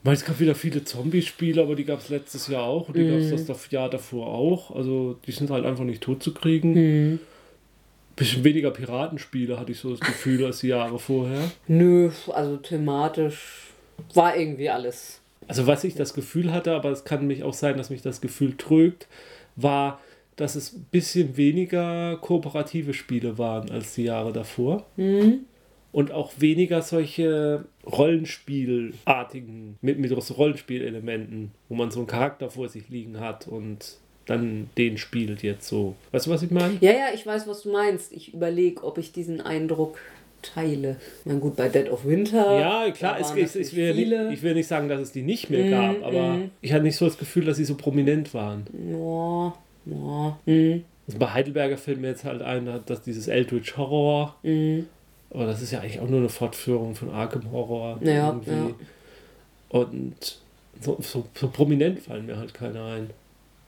Speaker 2: Ich meine, es gab wieder viele Zombie-Spiele, aber die gab es letztes Jahr auch und die mhm. gab es das Jahr davor auch. Also die sind halt einfach nicht tot zu kriegen. Mhm. Bisschen weniger Piratenspiele hatte ich so das Gefühl als die Jahre vorher.
Speaker 1: Nö, also thematisch war irgendwie alles.
Speaker 2: Also was ich das Gefühl hatte, aber es kann mich auch sein, dass mich das Gefühl trügt, war, dass es ein bisschen weniger kooperative Spiele waren als die Jahre davor. Mhm. Und auch weniger solche Rollenspielartigen, mit, mit Rollenspielelementen, wo man so einen Charakter vor sich liegen hat und dann den spielt jetzt so. Weißt du, was ich meine?
Speaker 1: Ja, ja, ich weiß, was du meinst. Ich überlege, ob ich diesen Eindruck teile. Na gut, bei Dead of Winter.
Speaker 2: Ja, klar, es, ich, ich, will nicht, ich will nicht sagen, dass es die nicht mehr mm, gab, aber mm. ich hatte nicht so das Gefühl, dass sie so prominent waren.
Speaker 1: Ja. Ja. Mhm.
Speaker 2: Also bei Heidelberger fällt mir jetzt halt ein, dass dieses Eldritch Horror, mhm. aber das ist ja eigentlich auch nur eine Fortführung von Arkham Horror.
Speaker 1: Ja, irgendwie. ja.
Speaker 2: Und so, so, so, prominent fallen mir halt keine ein.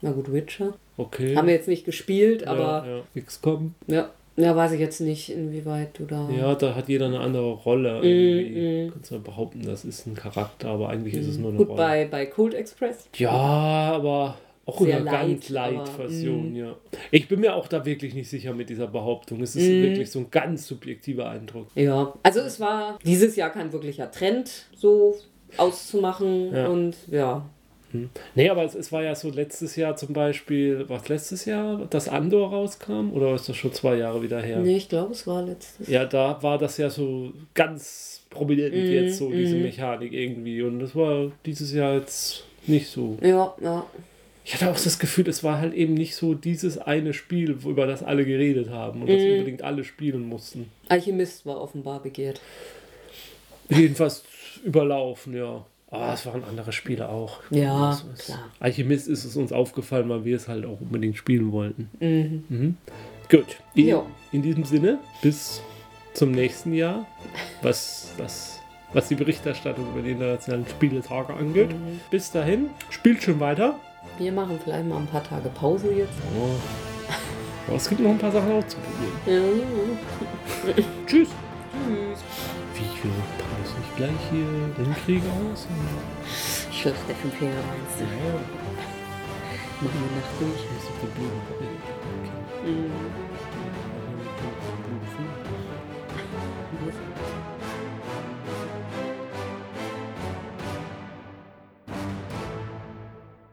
Speaker 1: Na gut, Witcher.
Speaker 2: Okay.
Speaker 1: Haben wir jetzt nicht gespielt, aber.
Speaker 2: Ja, ja. XCOM.
Speaker 1: Ja. Ja, weiß ich jetzt nicht, inwieweit du da.
Speaker 2: Ja, da hat jeder eine andere Rolle.
Speaker 1: Mm,
Speaker 2: Irgendwie.
Speaker 1: mm.
Speaker 2: Kannst du behaupten, das ist ein Charakter, aber eigentlich ist es nur eine
Speaker 1: Gut,
Speaker 2: Rolle.
Speaker 1: bei, bei Cold Express.
Speaker 2: Ja, aber auch
Speaker 1: Sehr
Speaker 2: in einer ganz
Speaker 1: light,
Speaker 2: Version,
Speaker 1: mm.
Speaker 2: ja. Ich bin mir auch da wirklich nicht sicher mit dieser Behauptung. Es ist
Speaker 1: Mm.
Speaker 2: wirklich so ein ganz subjektiver Eindruck.
Speaker 1: Ja, also es war dieses Jahr kein wirklicher Trend, so auszumachen
Speaker 2: Ja.
Speaker 1: und ja.
Speaker 2: Nee, aber es, es war ja so letztes Jahr zum Beispiel, was letztes Jahr, dass Andor rauskam? Oder ist das schon zwei Jahre wieder her?
Speaker 1: Nee, ich glaube, es war letztes.
Speaker 2: Ja, da war das ja so ganz prominent
Speaker 1: Mm,
Speaker 2: jetzt so, diese
Speaker 1: mm.
Speaker 2: Mechanik irgendwie. Und das war dieses Jahr jetzt nicht so.
Speaker 1: Ja, ja.
Speaker 2: Ich hatte auch das Gefühl, es war halt eben nicht so dieses eine Spiel, über das alle geredet haben und das
Speaker 1: Mhm.
Speaker 2: unbedingt alle spielen mussten.
Speaker 1: Alchemist war offenbar begehrt.
Speaker 2: Jedenfalls überlaufen, ja. Aber es waren andere Spiele auch.
Speaker 1: Ja,
Speaker 2: Also
Speaker 1: klar.
Speaker 2: Alchemist ist es uns aufgefallen, weil wir es halt auch unbedingt spielen wollten.
Speaker 1: Mhm.
Speaker 2: Mhm. Gut. In, in diesem Sinne, bis zum nächsten Jahr, was, das, was die Berichterstattung über die internationalen Spieletage angeht.
Speaker 1: Mhm.
Speaker 2: Bis dahin, spielt schon weiter.
Speaker 1: Wir machen vielleicht mal ein paar Tage Pause jetzt.
Speaker 2: Oh. Aber es gibt noch ein paar Sachen auszuprobieren.
Speaker 1: Ja.
Speaker 2: Tschüss.
Speaker 1: Tschüss.
Speaker 2: Wie ich will Pause nicht gleich hier hinkriege aus.
Speaker 1: Schluss der fünf Jahre meinst du?
Speaker 2: Ja,
Speaker 1: Machen wir Nacht durch.
Speaker 2: das ist die Blume. Okay.
Speaker 1: Mhm.